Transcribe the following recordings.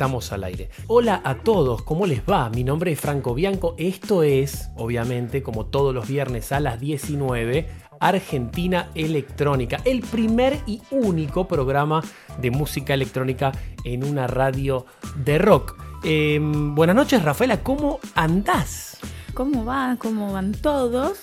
Estamos al aire. Hola a todos, ¿cómo les va? Mi nombre es Franco Bianco. Esto es, obviamente, como todos los viernes a las 19, Argentina Electrónica, el primer y único programa de música electrónica en una radio de rock. Eh, buenas noches, Rafaela, ¿cómo andás? ¿Cómo va? ¿Cómo van todos?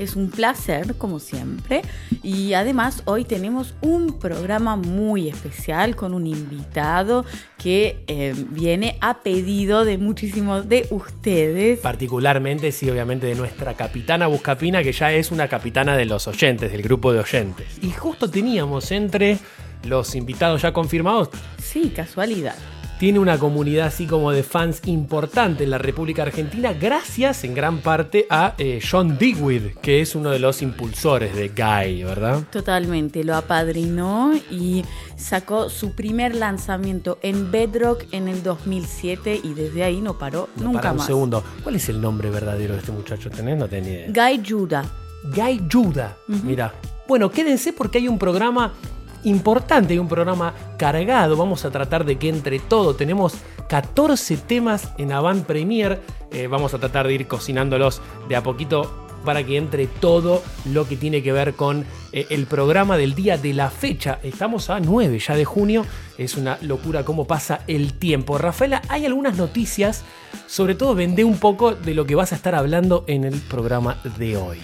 Es un placer, como siempre. Y además hoy tenemos un programa muy especial con un invitado que eh, viene a pedido de muchísimos de ustedes. Particularmente, sí, obviamente, de nuestra capitana Buscapina, que ya es una capitana de los oyentes, del grupo de oyentes. Y justo teníamos entre los invitados ya confirmados, Sí, casualidad. Tiene una comunidad así como de fans importante en la República Argentina, gracias en gran parte a eh, John Digweed, que es uno de los impulsores de Guy, ¿verdad? Totalmente, lo apadrinó y sacó su primer lanzamiento en Bedrock en el 2007 y desde ahí no paró No, nunca para un más. segundo. ¿Cuál es el nombre verdadero de este muchacho? ¿Tenés? No tenía idea. Guy Judah. Guy Judah. Mira. Bueno, quédense porque hay un programa importante, hay un programa cargado. Vamos a tratar de que entre todo tenemos 14 temas en Avant Premier. Eh, vamos a tratar de ir cocinándolos de a poquito para que entre todo lo que tiene que ver con eh, el programa del día de la fecha. Estamos a 9 ya de junio. Es una locura cómo pasa el tiempo. Rafaela, hay algunas noticias. Sobre todo vendé un poco de lo que vas a estar hablando en el programa de hoy.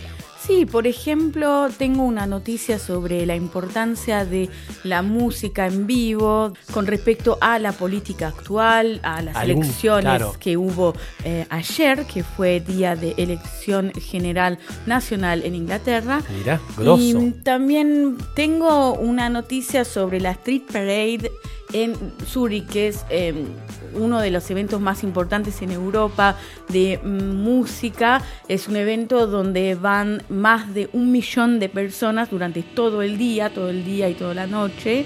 Sí, por ejemplo, tengo una noticia sobre la importancia de la música en vivo con respecto a la política actual, a las Algún- elecciones claro. que hubo eh, ayer, que fue día de elección general nacional en Inglaterra. Mira, grosso. Y también tengo una noticia sobre la Street Parade en Zurich, que es eh, uno de los eventos más importantes en Europa de mm, música. Es un evento donde van más de un millón de personas durante todo el día, todo el día y toda la noche.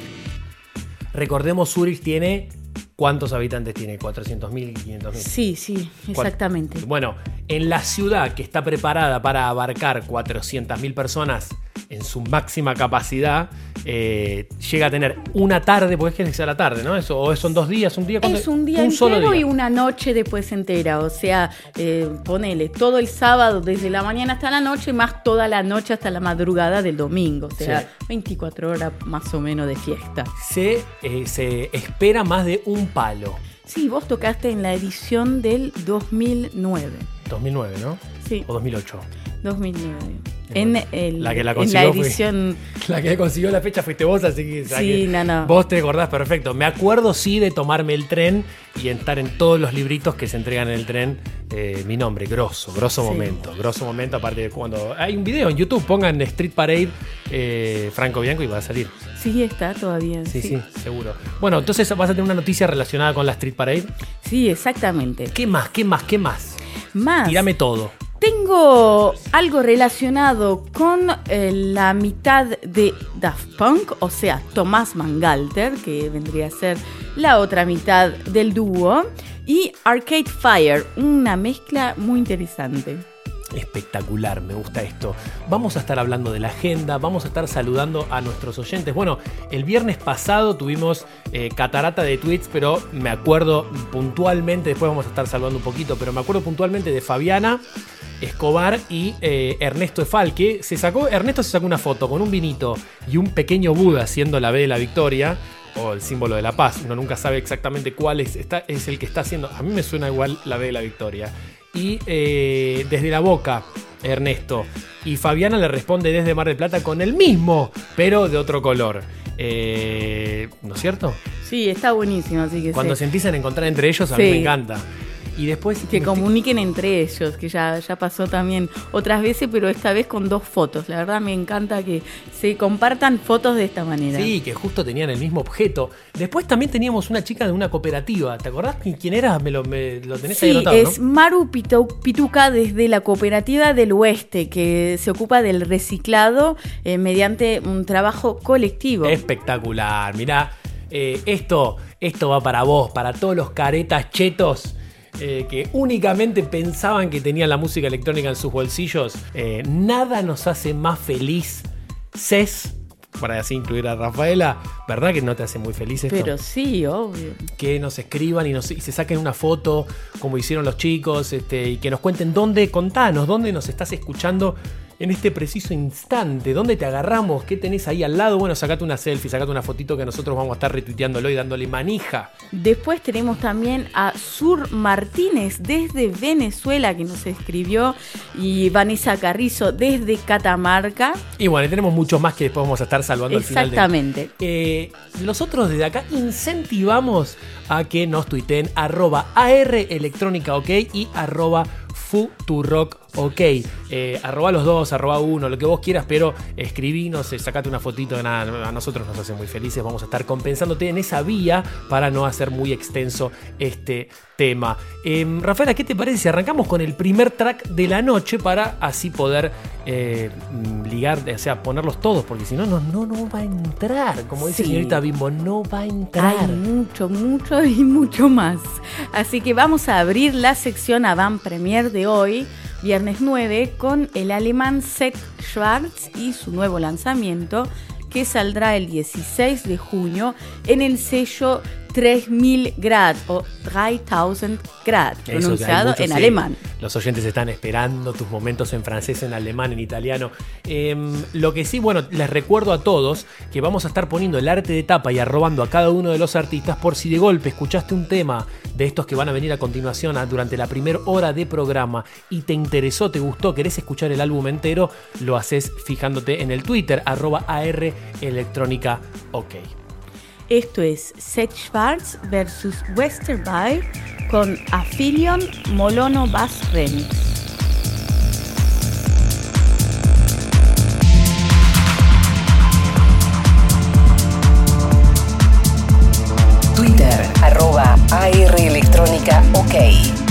Recordemos, Zurich tiene. ¿Cuántos habitantes tiene? ¿400.000? ¿500.000? Sí, sí, exactamente. Bueno, en la ciudad que está preparada para abarcar 400.000 personas en su máxima capacidad, eh, llega a tener una tarde, porque es que sea la tarde, ¿no? Eso, o son dos días, un día. Es un día solo entero día. y una noche después entera. O sea, eh, ponele todo el sábado desde la mañana hasta la noche, más toda la noche hasta la madrugada del domingo. O sea, Sí. 24 horas más o menos de fiesta. Se, eh, se espera más de un palo. Sí, vos tocaste en la edición del 2009. 2009, ¿no? Sí, O 2008. 2009. En, el- La que la en la fue- edición. La que consiguió la fecha fuiste vos, así que, Sí, no, no. vos te acordás perfecto. Me acuerdo sí de tomarme el tren y estar en todos los libritos que se entregan en el tren. eh, mi nombre, grosso, grosso Sí. momento. Grosso momento, aparte de cuando. Hay un video en YouTube, pongan Street Parade eh, Franco Bianco y va a salir. Sí, está todavía. Sí, sí, seguro. Bueno, entonces vas a tener una noticia relacionada con la Street Parade. Sí, exactamente. ¿Qué más? ¿Qué más? ¿Qué más? Más. Tírame todo. Tengo algo relacionado con eh, la mitad de Daft Punk, o sea, Tomás Mangalter, que vendría a ser la otra mitad del dúo, y Arcade Fire, una mezcla muy interesante. Espectacular, me gusta esto. Vamos a estar hablando de la agenda, vamos a estar saludando a nuestros oyentes. Bueno, el viernes pasado tuvimos eh, catarata de tweets, pero me acuerdo puntualmente, después vamos a estar saludando un poquito, pero me acuerdo puntualmente de Fabiana. Escobar y eh, Ernesto Efalque. Se sacó, Ernesto se sacó una foto con un vinito y un pequeño Buda haciendo la B de la victoria o el símbolo de la paz. Uno nunca sabe exactamente cuál es, está, es el que está haciendo. A mí me suena igual la B de la victoria. Y eh, desde la boca, Ernesto. Y Fabiana le responde desde Mar del Plata con el mismo, pero de otro color. Eh, ¿No es cierto? Sí, está buenísimo, así que Cuando sí. se empiezan a encontrar entre ellos, a mí me encanta. Y después. Que comuniquen entre ellos, que ya, ya pasó también otras veces, pero esta vez con dos fotos. La verdad me encanta que se compartan fotos de esta manera. Sí, que justo tenían el mismo objeto. Después también teníamos una chica de una cooperativa. ¿Te acordás quién- era? Me lo, me lo tenés ahí Sí, anotado, es ¿no? Maru Pitu- Pituca desde la Cooperativa del Oeste, que se ocupa del reciclado eh, mediante un trabajo colectivo. Espectacular. Mirá, eh, esto, esto va para vos, para todos los caretas chetos. Eh, que únicamente pensaban que tenían la música electrónica en sus bolsillos. Eh, nada nos hace más feliz. Ces, para así incluir a Rafaela, ¿verdad que no te hace muy feliz esto? Pero sí, obvio. que nos escriban y, nos, y se saquen una foto como hicieron los chicos este, y que nos cuenten dónde, contanos, dónde nos estás escuchando en este preciso instante, dónde te agarramos, qué tenés ahí al lado. Bueno, sacate una selfie, sacate una fotito que nosotros vamos a estar retuiteándolo y dándole manija. Después tenemos también a Sur Martínez desde Venezuela que nos escribió y Vanessa Carrizo desde Catamarca. Y bueno, y tenemos muchos más que después vamos a estar salvando al final. de- Exactamente. Eh, nosotros desde acá incentivamos a que nos tuiteen arroba AR electrónica ok y arroba Futurock ok. Eh, arroba los dos, arroba uno, lo que vos quieras, pero escribinos, eh, sacate una fotito de nada. A nosotros nos hace muy felices. Vamos a estar compensándote en esa vía para no hacer muy extenso este tema. Em, Rafaela, ¿qué te parece si arrancamos con el primer track de la noche para así poder eh, ligar, o sea, ponerlos todos? Porque si no, no, no, no va a entrar. Como dice Sí. señorita Bimbo, no va a entrar. Hay mucho, mucho y mucho más. Así que vamos a abrir la sección Avant Premier de hoy, viernes 9, con el alemán Seth Schwartz y su nuevo lanzamiento que saldrá el 16 de junio en el sello 3000 Grad o 3000 Grad, pronunciado muchos, en sí. alemán. Los oyentes están esperando tus momentos en francés, en alemán, en italiano. Em, lo que sí, bueno, les recuerdo a todos que vamos a estar poniendo el arte de tapa y arrobando a cada uno de los artistas por si de golpe escuchaste un tema de estos que van a venir a continuación a- durante la primera hora de programa y te interesó, te gustó, querés escuchar el álbum entero, lo haces fijándote en el Twitter, arroba AR electrónica ok. Esto es Seth Schwartz versus Westerby con Affilion Molono Bass Remix. Twitter, arroba AR Electrónica OK.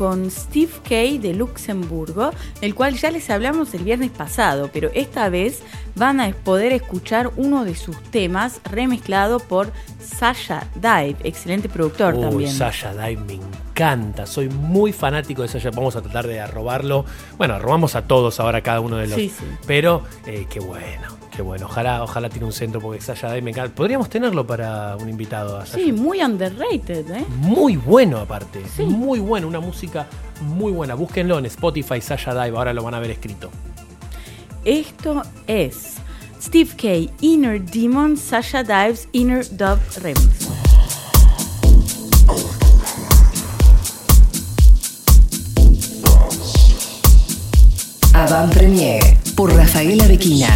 Con Steve Kay de Luxemburgo, el cual ya les hablamos el viernes pasado, pero esta vez van a poder escuchar uno de sus temas remezclado por Sasha Dive, excelente productor también. Sasha Dive me encanta, soy muy fanático de Sasha. Vamos a tratar de arrobarlo. Bueno, arrobamos a todos ahora cada uno de los. Sí, sí. Pero eh, qué bueno, qué bueno. Ojalá, ojalá tiene un centro porque Sasha Dive me encanta. Podríamos tenerlo para un invitado a. Sí, muy underrated, ¿eh? Muy bueno aparte, Sí. muy bueno, una música muy buena. Búsquenlo en Spotify, Sasha Dive, ahora lo van a ver escrito. Esto es Steve K. Inner Demon, Sasha Dives Inner Dub Remix. Avant Premier por Rafaela Bequina.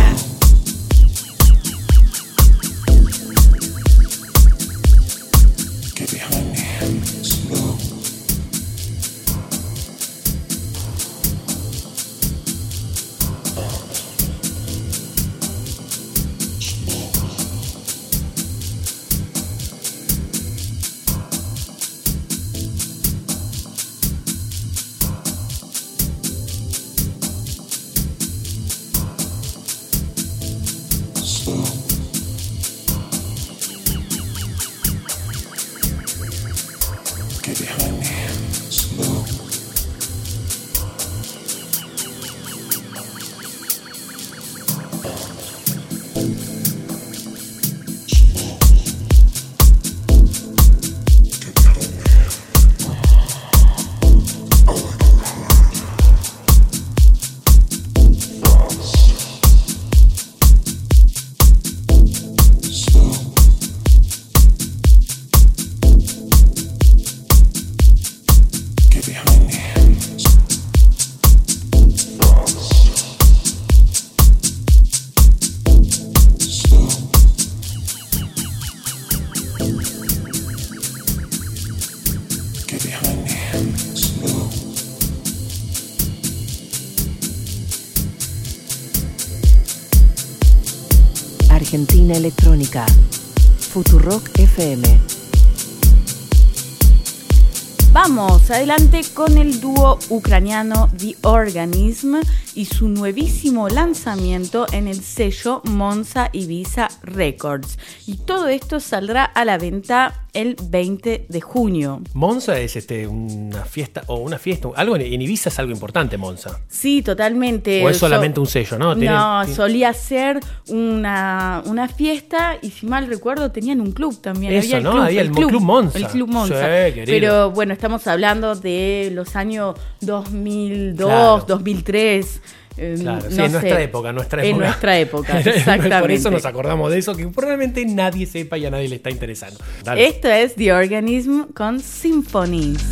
Adelante con el dúo ucraniano The Organism y su nuevísimo lanzamiento en el sello Monza Ibiza Records. Y todo esto saldrá a la venta el 20 de junio. Monza es este una fiesta, o una fiesta, algo en, en Ibiza es algo importante, Monza. Sí, totalmente. O es So- solamente un sello, ¿no? No, solía ser una, una fiesta y si mal recuerdo tenían un club también. Eso, había el ¿no? club, Había el Club Monza. El Club Monza. Sí. Pero bueno, estamos hablando de los años 2002, Claro. 2003. Eh, Claro, sí, no en nuestra época, nuestra En época. nuestra época, Por exactamente. eso nos acordamos de eso, que probablemente nadie sepa y a nadie le está interesando. Dale. Esto es The Organism con Symphonies.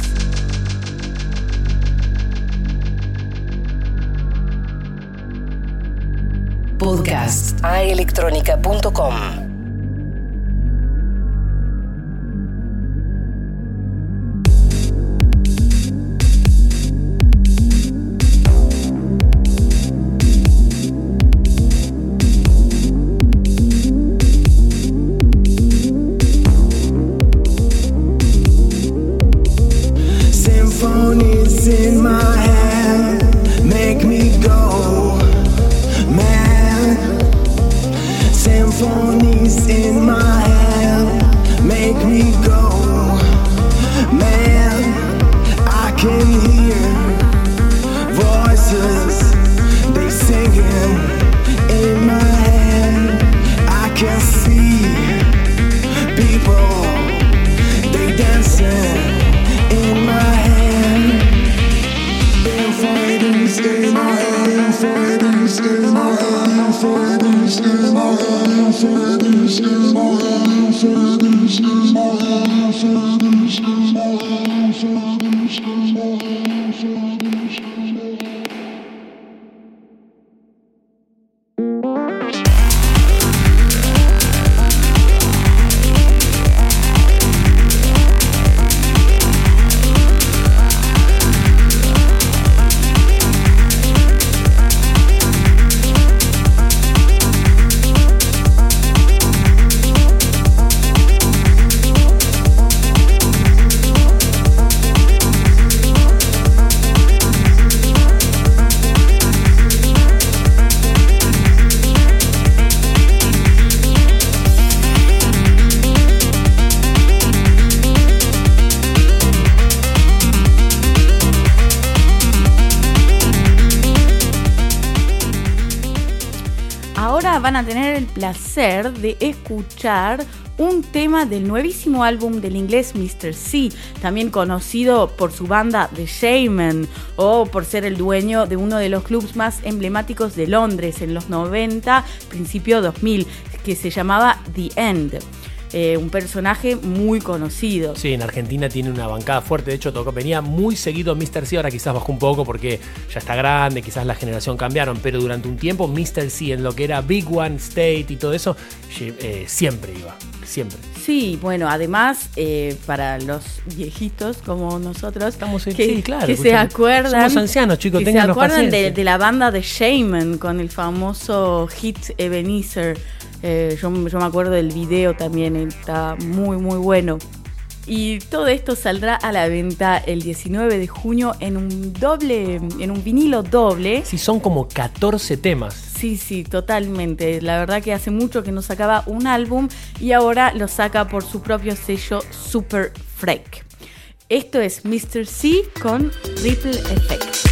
Podcast aelectronica.com. escuchar un tema del nuevísimo álbum del inglés Mr. C, también conocido por su banda The Shaman o por ser el dueño de uno de los clubs más emblemáticos de Londres en los 90, principio 2000, que se llamaba The End. Eh, un personaje muy conocido. Sí, en Argentina tiene una bancada fuerte. De hecho, tocó, venía muy seguido Mr. C. Ahora quizás bajó un poco porque ya está grande, quizás la generación cambiaron. Pero durante un tiempo, Mr. C, en lo que era Big One State y todo eso, eh, siempre iba. Siempre. Sí, bueno, además, eh, para los viejitos como nosotros, Estamos en- que, sí, claro, que se acuerdan. Somos ancianos, chicos, que se acuerdan de la banda de Shaman con el famoso hit Ebenezer. Eh, yo, yo me acuerdo del video también, está muy, muy bueno. Y todo esto saldrá a la venta el 19 de junio en un doble, en un vinilo doble. Sí, son como 14 temas. Sí, sí, totalmente. La verdad que hace mucho que no sacaba un álbum y ahora lo saca por su propio sello Super Freak. Esto es Mr. C con Ripple Effect.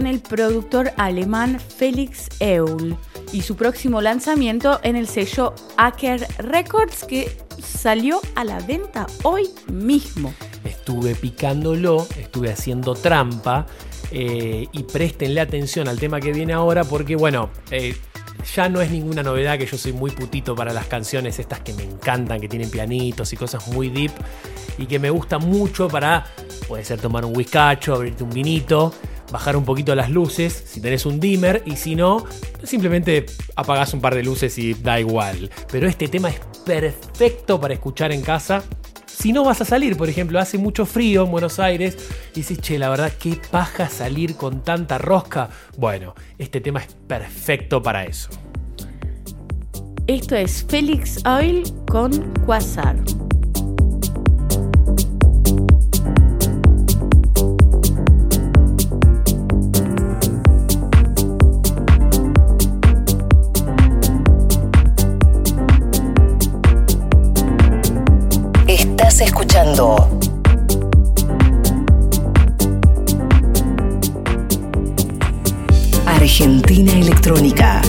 Con el productor alemán Felix Eul y su próximo lanzamiento en el sello Acker Records que salió a la venta hoy mismo. Estuve picándolo, estuve haciendo trampa eh, y préstenle atención al tema que viene ahora porque, bueno, eh, ya no es ninguna novedad que yo soy muy putito para las canciones estas que me encantan, que tienen pianitos y cosas muy deep y que me gusta mucho para, puede ser tomar un whiskacho, abrirte un vinito, bajar un poquito las luces, si tenés un dimmer, y si no, simplemente apagás un par de luces y da igual. Pero este tema es perfecto para escuchar en casa. Si no vas a salir, por ejemplo, hace mucho frío en Buenos Aires y dices, che, la verdad, qué paja salir con tanta rosca. Bueno, este tema es perfecto para eso. Esto es Felix Oil con Quasar. Escuchando Argentina Electrónica.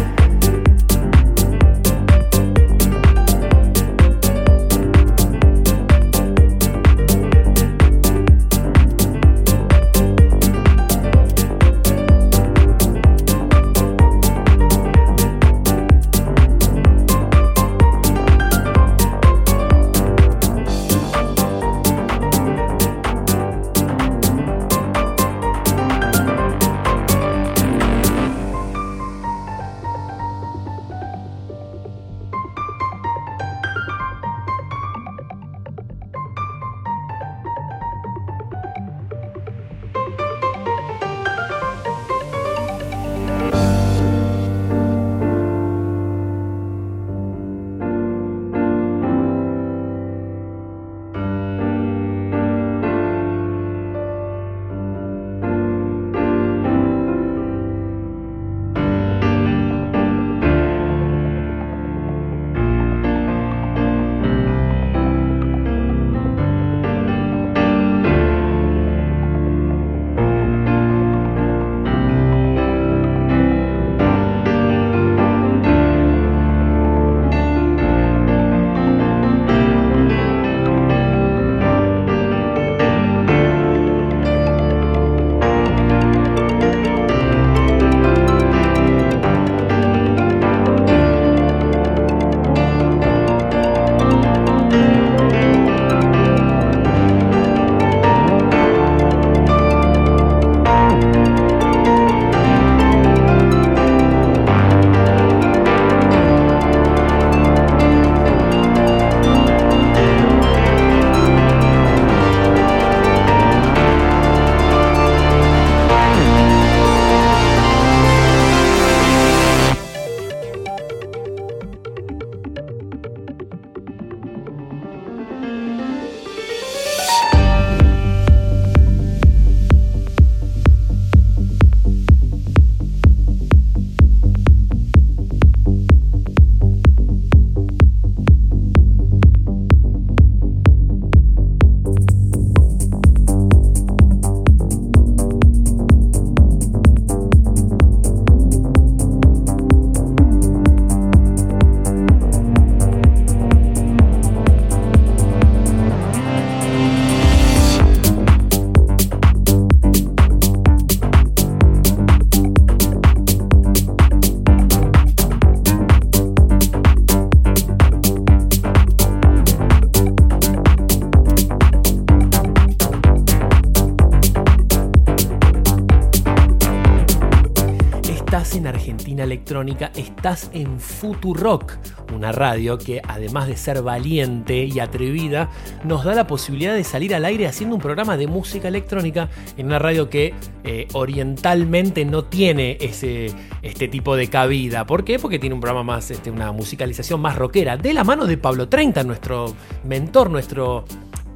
Electrónica, estás en Futurock, una radio que además de ser valiente y atrevida, nos da la posibilidad de salir al aire haciendo un programa de música electrónica en una radio que eh, orientalmente no tiene ese, este tipo de cabida. ¿Por qué? Porque tiene un programa más, este, una musicalización más rockera, de la mano de Pablo 30, nuestro mentor, nuestro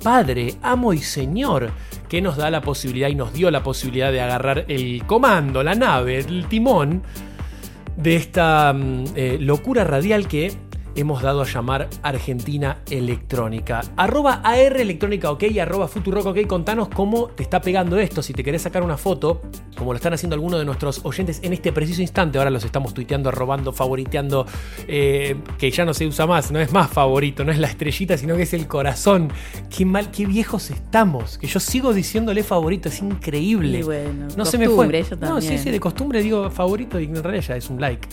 padre, amo y señor, que nos da la posibilidad y nos dio la posibilidad de agarrar el comando, la nave, el timón de esta mm, eh, locura radial que hemos dado a llamar Argentina Electrónica. Arroba AR Electrónica OK, arroba Futurock OK, contanos cómo te está pegando esto. Si te querés sacar una foto, como lo están haciendo algunos de nuestros oyentes en este preciso instante, ahora los estamos tuiteando, robando, favoriteando, eh, que ya no se usa más, no es más favorito, no es la estrellita, sino que es el corazón. Qué mal, qué viejos estamos, que yo sigo diciéndole favorito, es increíble. Y bueno, no se me fue. No, sí, sí, de costumbre digo favorito y en realidad ya es un like.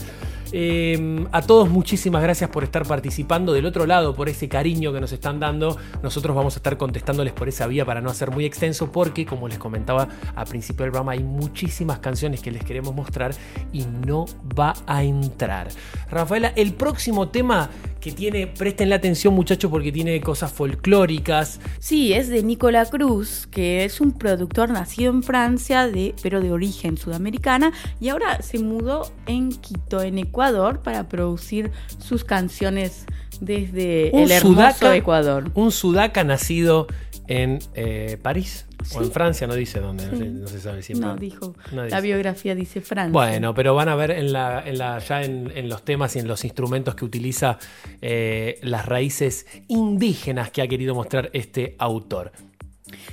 Eh, a todos muchísimas gracias por estar participando del otro lado, por ese cariño que nos están dando. Nosotros vamos a estar contestándoles por esa vía para no hacer muy extenso porque, como les comentaba al principio del programa, hay muchísimas canciones que les queremos mostrar y no va a entrar. Rafaela, el próximo tema que tiene, presten la atención muchachos porque tiene cosas folclóricas. Sí, es de Nicola Cruz, que es un productor nacido en Francia, de, pero de origen sudamericana, y ahora se mudó en Quito, en Ecuador, para producir sus canciones desde Un el hermoso sudaca. Ecuador. Un sudaca nacido en eh, París o en Sí. Francia, no dice dónde, no, Sí. se sabe siempre. No, dijo. No la biografía dice Francia. Bueno, pero van a ver en la, en la- ya en, en los temas y en los instrumentos que utiliza eh, las raíces indígenas que ha querido mostrar este autor.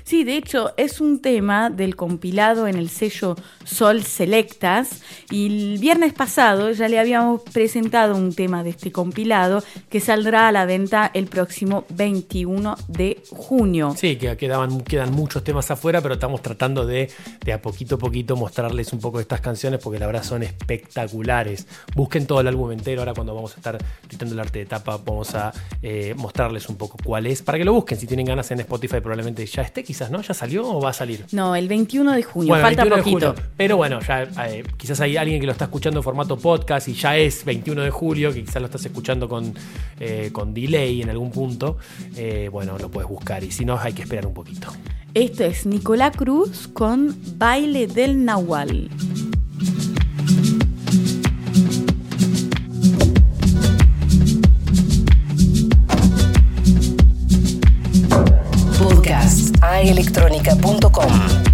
Sí, de hecho, es un tema del compilado en el sello Sol Selectas. Y el viernes pasado ya le habíamos presentado un tema de este compilado que saldrá a la venta el próximo 21 de junio. Sí, que quedan muchos temas afuera, pero estamos tratando de, de a poquito a poquito mostrarles un poco de estas canciones porque la verdad son espectaculares. Busquen todo el álbum entero, ahora cuando vamos a estar editando el arte de tapa vamos a eh, mostrarles un poco cuál es, para que lo busquen, si tienen ganas en Spotify probablemente ya esté quizás, ¿no? ¿Ya salió o va a salir? No, el 21 de junio, Bueno, falta 21 de poquito. Pero bueno, ya eh, quizás hay alguien que lo está escuchando en formato podcast y ya es 21 de julio, que quizás lo estás escuchando con, eh, con delay en algún punto. Eh, bueno, lo puedes buscar y si no, hay que esperar un poquito. Esto es Nicolás Cruz con Baile del Nahual. aelectronica.com.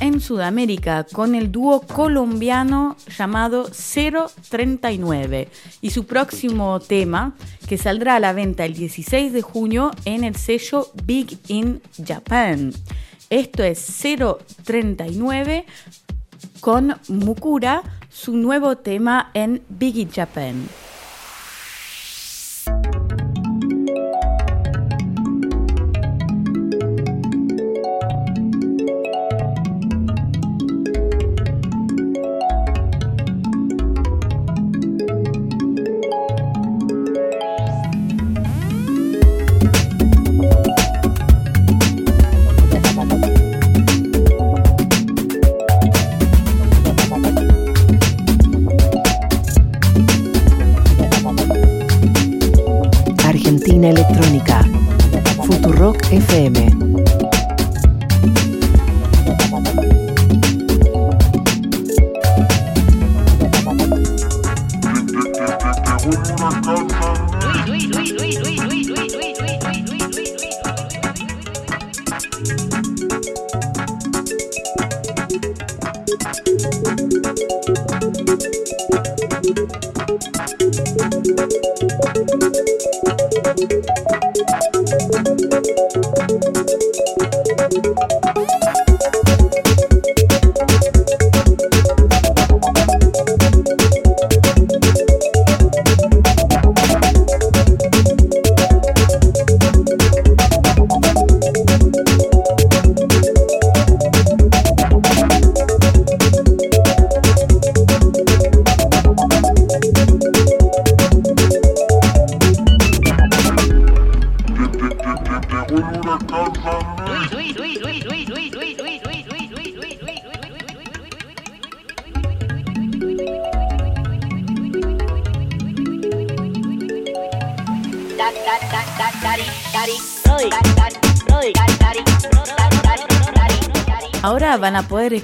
en Sudamérica con el dúo colombiano llamado 039 y su próximo tema que saldrá a la venta el 16 de junio en el sello Big in Japan. Esto es 039 con Mukura, su nuevo tema en Big in Japan.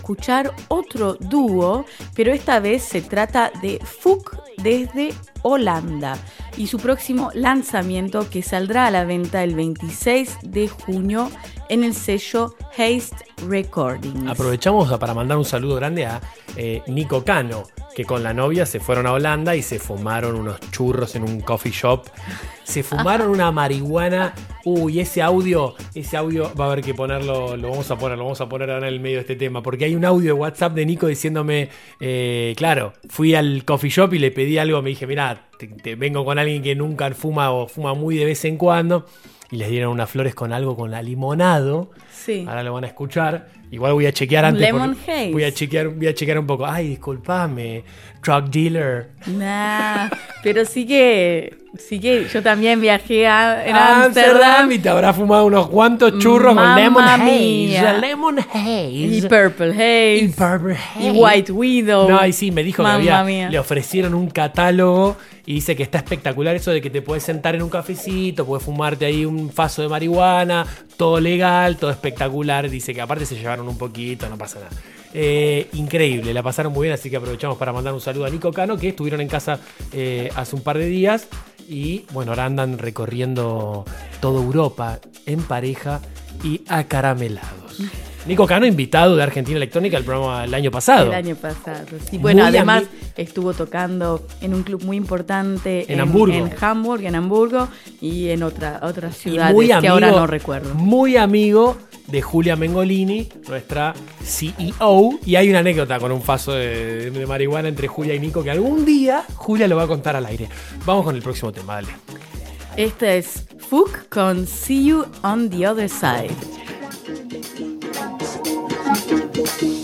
Escuchar otro dúo, pero esta vez se trata de Fuk desde Holanda y su próximo lanzamiento que saldrá a la venta el 26 de junio en el sello Haste Recordings. Aprovechamos para mandar un saludo grande a eh, Nico Cano, que con la novia se fueron a Holanda y se fumaron unos churros en un coffee shop. Se fumaron una marihuana. Uy, ese audio, ese audio va a haber que ponerlo, lo vamos a poner, lo vamos a poner ahora en el medio de este tema, porque hay un audio de WhatsApp de Nico diciéndome, eh, claro, fui al coffee shop y le pedí algo, me dije, mira, te, te vengo con alguien que nunca fuma o fuma muy de vez en cuando. Y les dieron unas flores con algo con la limonado. Sí. Ahora lo van a escuchar. Igual voy a chequear antes. Lemon haze. Voy a chequear, voy a chequear un poco. Ay, disculpame, drug dealer. Nah, pero sí que, sí que yo también viajé a Amsterdam y te habrá fumado unos cuantos churros Mamma con lemon haze. Lemon haze. y Purple Haze Y Purple y Haze. White Widow. No, y sí, me dijo Mamma que había, mía. le ofrecieron un catálogo y dice que está espectacular eso de que te puedes sentar en un cafecito, puedes fumarte ahí un faso de marihuana, todo legal, todo espectacular. Dice que aparte se llevaron un poquito, no pasa nada. Eh, increíble, la pasaron muy bien, así que aprovechamos para mandar un saludo a Nico Cano, que estuvieron en casa eh, hace un par de días y bueno, ahora andan recorriendo toda Europa en pareja y acaramelados. Nico Cano, invitado de Argentina Electrónica al programa el año pasado. El año pasado. Sí, bueno, Muy además estuvo tocando en un club muy importante En Hamburgo. en Hamburg, en Hamburgo y en otra, otras ciudades muy que amigo, ahora no recuerdo. Muy amigo de Julia Mengolini, nuestra CEO. Y hay una anécdota con un faso de, de marihuana entre Julia y Nico que algún día Julia lo va a contar al aire. Vamos con el próximo tema, dale. Esta es Fook con See You on the Other Side. Thank you.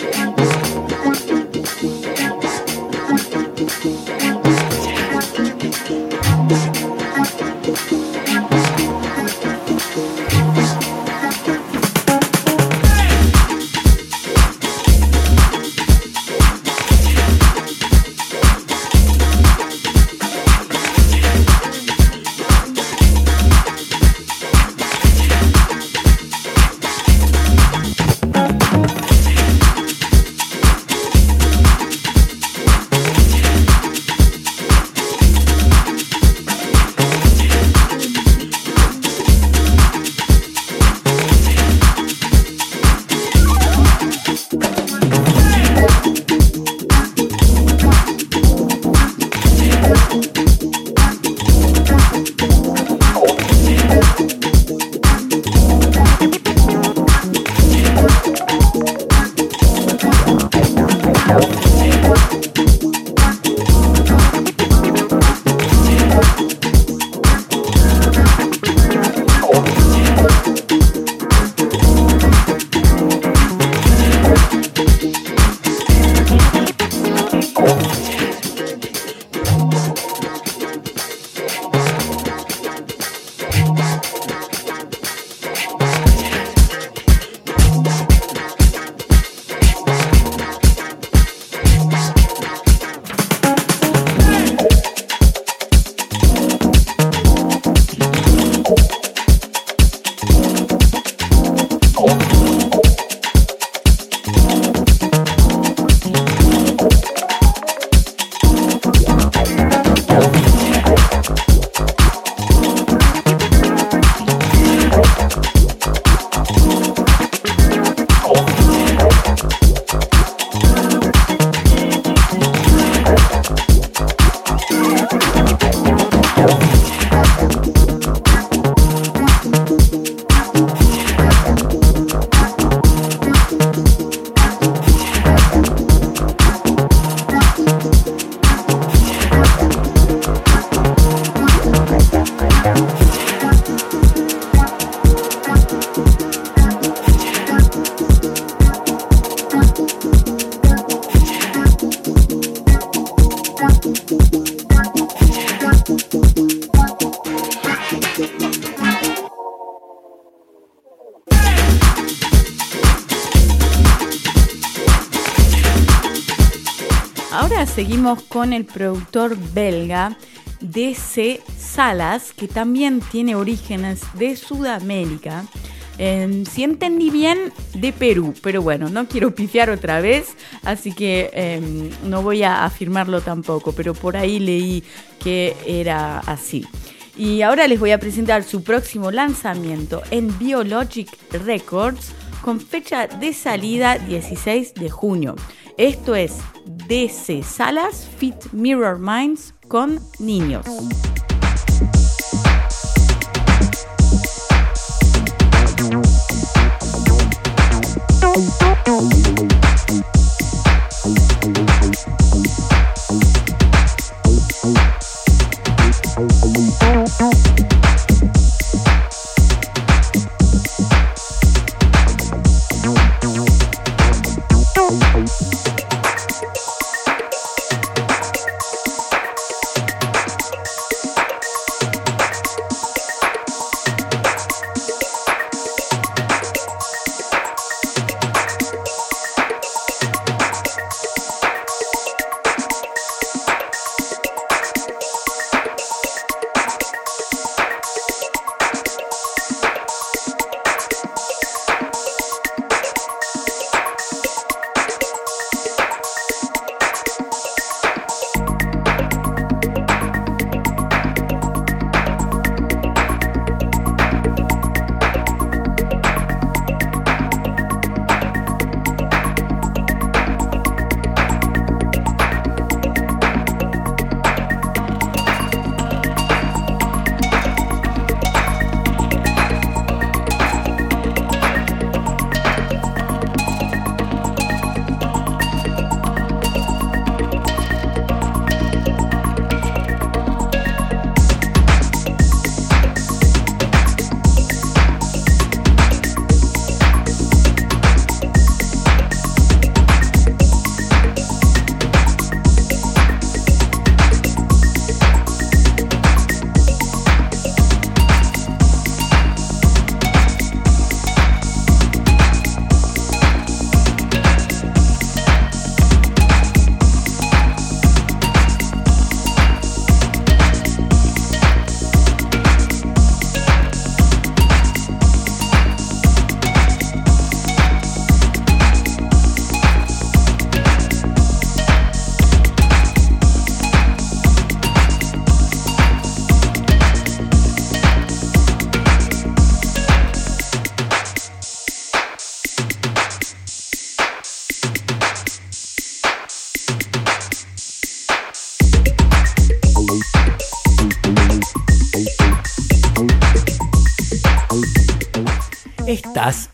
Con el productor belga DC Salas, que también tiene orígenes de Sudamérica. Eh, si entendí bien, de Perú, pero bueno, no quiero pifiar otra vez, así que eh, no voy a afirmarlo tampoco, pero por ahí leí que era así. Y ahora les voy a presentar su próximo lanzamiento en Biologic Records con fecha de salida 16 de junio. Esto es DC Salas Fit Mirror Minds con niños.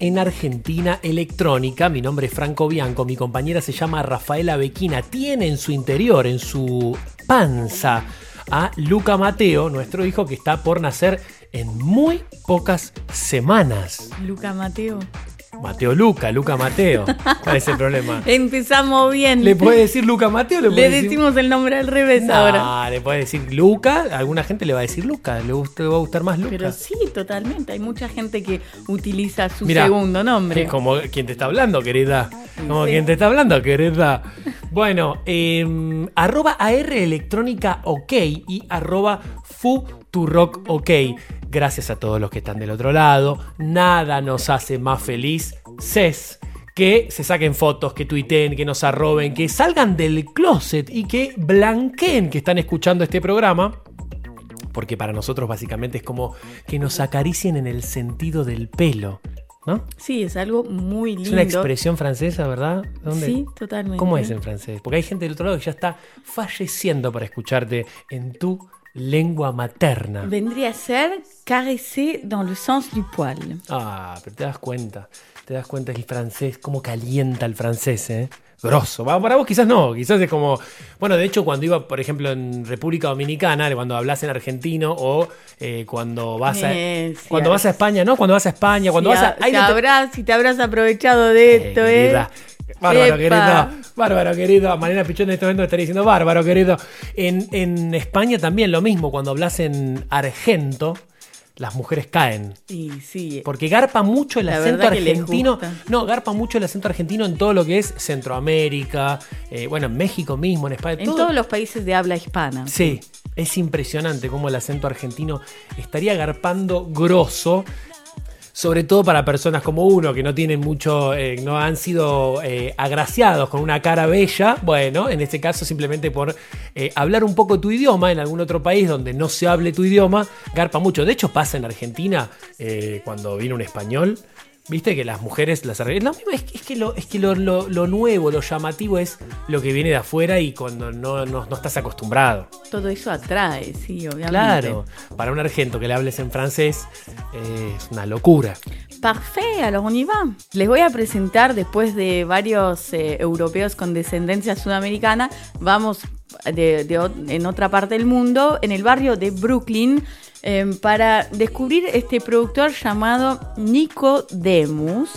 En Argentina Electrónica. Mi nombre es Franco Bianco. Mi compañera se llama Rafaela Bequina. Tiene en su interior, en su panza, a Luca Mateo, nuestro hijo que está por nacer en muy pocas semanas. Luca Mateo. Mateo Luca, Luca Mateo. ¿Cuál es el problema? Empezamos bien. ¿Le puede decir Luca Mateo? Le, Le decir- decimos el nombre al revés ahora. No, le puede decir Luca. Alguna gente le va a decir Luca. Le, gusta- le va a gustar más Luca. Pero sí, totalmente. Hay mucha gente que utiliza su Mirá, segundo nombre. Como quien te está hablando, querida. Como Sí. quien te está hablando, querida. Bueno, eh, arroba AR Electrónica OK y arroba Futurock OK. Gracias a todos los que están del otro lado. Nada nos hace más feliz, CES, que se saquen fotos, que tuiteen, que nos arroben, que salgan del closet y que blanqueen que están escuchando este programa porque para nosotros básicamente es como que nos acaricien en el sentido del pelo, ¿no? Sí, es algo muy lindo. Es una expresión francesa, ¿verdad? ¿Dónde? Sí, totalmente. ¿Cómo es en francés? Porque hay gente del otro lado que ya está falleciendo para escucharte en tu lengua materna. Vendría a ser caresser dans le sens du poil. Ah, pero te das cuenta, te das cuenta el francés, cómo calienta el francés, ¿eh? Grosso. Para vos quizás no, quizás es como... Bueno, de hecho cuando iba, por ejemplo, en República Dominicana, cuando hablas en argentino o eh, cuando vas a... Eh, cuando vas a España, ¿no? Cuando vas a España, cuando si, vas a... ahí si no te- habrás- si te habrás aprovechado de Eh, esto, querida. ¿eh? Bárbaro, querido. Bárbaro, querido. Mariana Pichón en este momento estaría diciendo bárbaro, querido. En, en España también lo mismo. Cuando hablas en argento, las mujeres caen. Y sí, Porque garpa mucho el La acento argentino. No, garpa mucho el acento argentino en todo lo que es Centroamérica, eh, bueno, en México mismo, en España. en todo- todos los países de habla hispana. Sí, es impresionante cómo el acento argentino estaría garpando grosso. Sobre todo para personas como uno que no tienen mucho, eh, no han sido eh, agraciados con una cara bella. Bueno, en este caso simplemente por eh, hablar un poco tu idioma en algún otro país donde no se hable tu idioma, garpa mucho. De hecho pasa en Argentina cuando viene un español. Viste que las mujeres las arreglan. Mismo es que, es que, lo, es que lo, lo- lo nuevo, lo llamativo es lo que viene de afuera y cuando no, no- no estás acostumbrado. Todo eso atrae, sí, obviamente. Claro, para un argento que le hables en francés eh, es una locura. Parfait, alors on y va. Les voy a presentar después de varios eh, europeos con descendencia sudamericana, vamos en otra parte del mundo, en el barrio de Brooklyn, eh, para descubrir este productor llamado Nico Demus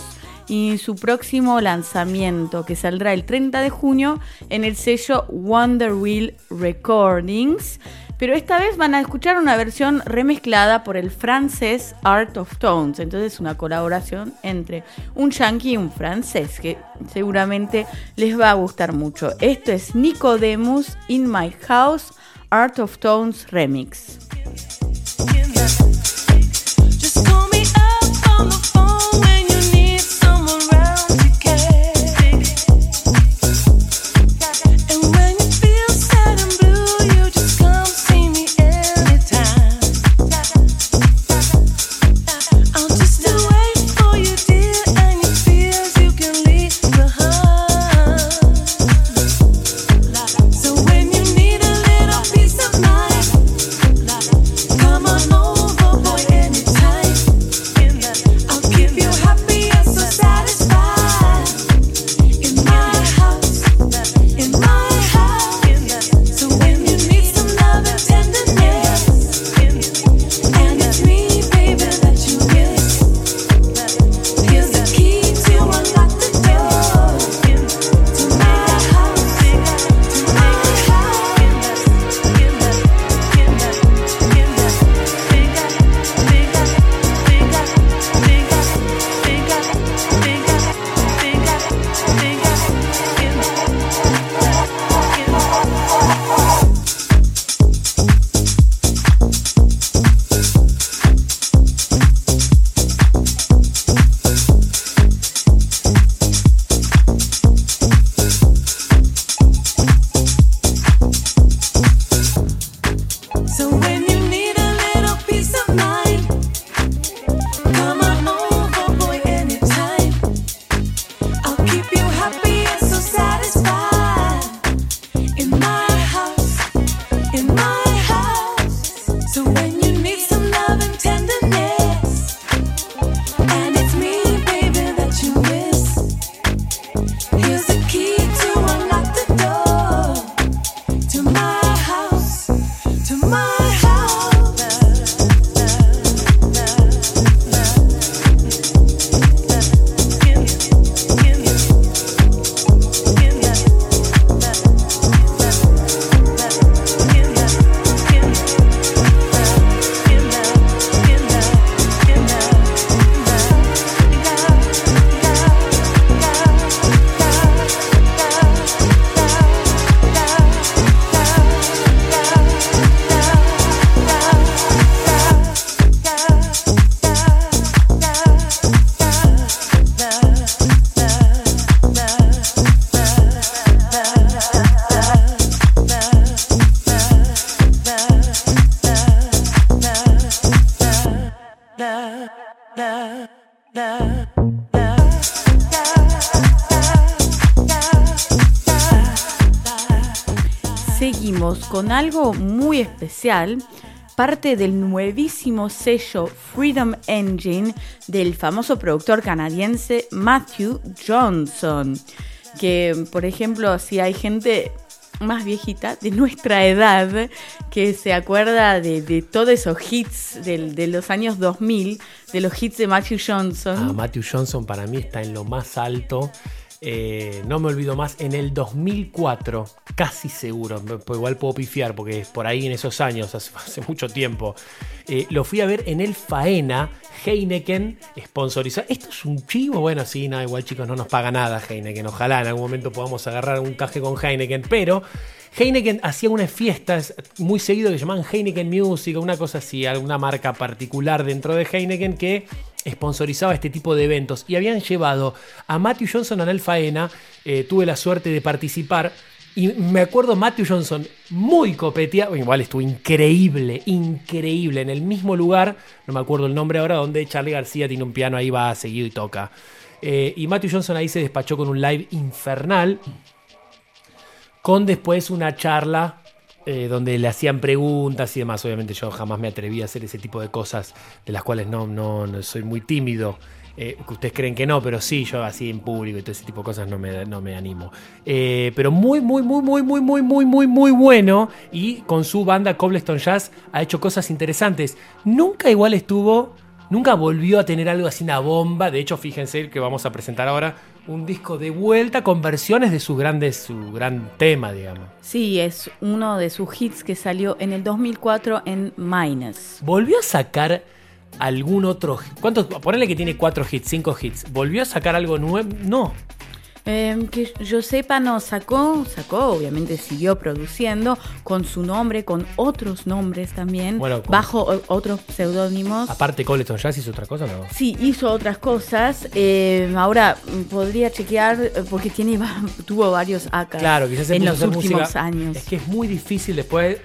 y su próximo lanzamiento que saldrá el 30 de junio en el sello Wonder Wheel Recordings. Pero esta vez van a escuchar una versión remezclada por el francés Art of Tones. Entonces una colaboración entre un yankee y un francés que seguramente les va a gustar mucho. Esto es Nicodemus in My House Art of Tones Remix. Algo muy especial, parte del nuevísimo sello Freedom Engine del famoso productor canadiense Matthew Johnson. Que, por ejemplo, si hay gente más viejita de nuestra edad que se acuerda de, todos esos hits de los años 2000, de los hits de Matthew Johnson. Ah, Matthew Johnson para mí está en lo más alto eh, no me olvido más, en el 2004, casi seguro, pues igual puedo pifiar porque es por ahí en esos años, hace, mucho tiempo, eh, lo fui a ver en el Faena, Heineken, sponsorizado. ¿Esto es un chivo? Bueno, sí, no, igual chicos, no nos paga nada Heineken, ojalá en algún momento podamos agarrar un caje con Heineken, pero... Heineken hacía unas fiestas muy seguido que llamaban Heineken Music, una cosa así, alguna marca particular dentro de Heineken que sponsorizaba este tipo de eventos. Y habían llevado a Matthew Johnson el Faena, eh, tuve la suerte de participar. Y me acuerdo Matthew Johnson muy copeteado, igual estuvo increíble, increíble, en el mismo lugar, no me acuerdo el nombre ahora, donde Charlie García tiene un piano ahí, va seguido y toca. Eh, y Matthew Johnson ahí se despachó con un live infernal con después una charla eh, donde le hacían preguntas y demás. Obviamente yo jamás me atreví a hacer ese tipo de cosas de las cuales no, no, soy muy tímido. Eh, que ustedes creen que no, pero sí, yo así en público y todo ese tipo de cosas no me, no me animo. Eh, pero muy, muy, muy, muy, muy, muy, muy, muy, muy bueno. Y con su banda Cobblestone Jazz ha hecho cosas interesantes. Nunca igual estuvo, nunca volvió a tener algo así, una bomba. De hecho, fíjense que vamos a presentar ahora un disco de vuelta con versiones de sus grandes, su gran tema, digamos. Sí, es uno de sus hits que salió en el 2004 en Minus. ¿Volvió a sacar algún otro? ¿Cuántos? Ponele que tiene cuatro hits, cinco hits. ¿Volvió a sacar algo nuevo? No. Eh, que yo sepa, no sacó, sacó, obviamente siguió produciendo con su nombre, con otros nombres también, Bueno, con- bajo otros seudónimos. Aparte, Coleton Jazz hizo otra cosa, ¿no? Sí, hizo otras cosas. eh, ahora mm, podría chequear eh, porque tiene tuvo varios acá Claro, en los últimos música. años. Es que es muy difícil después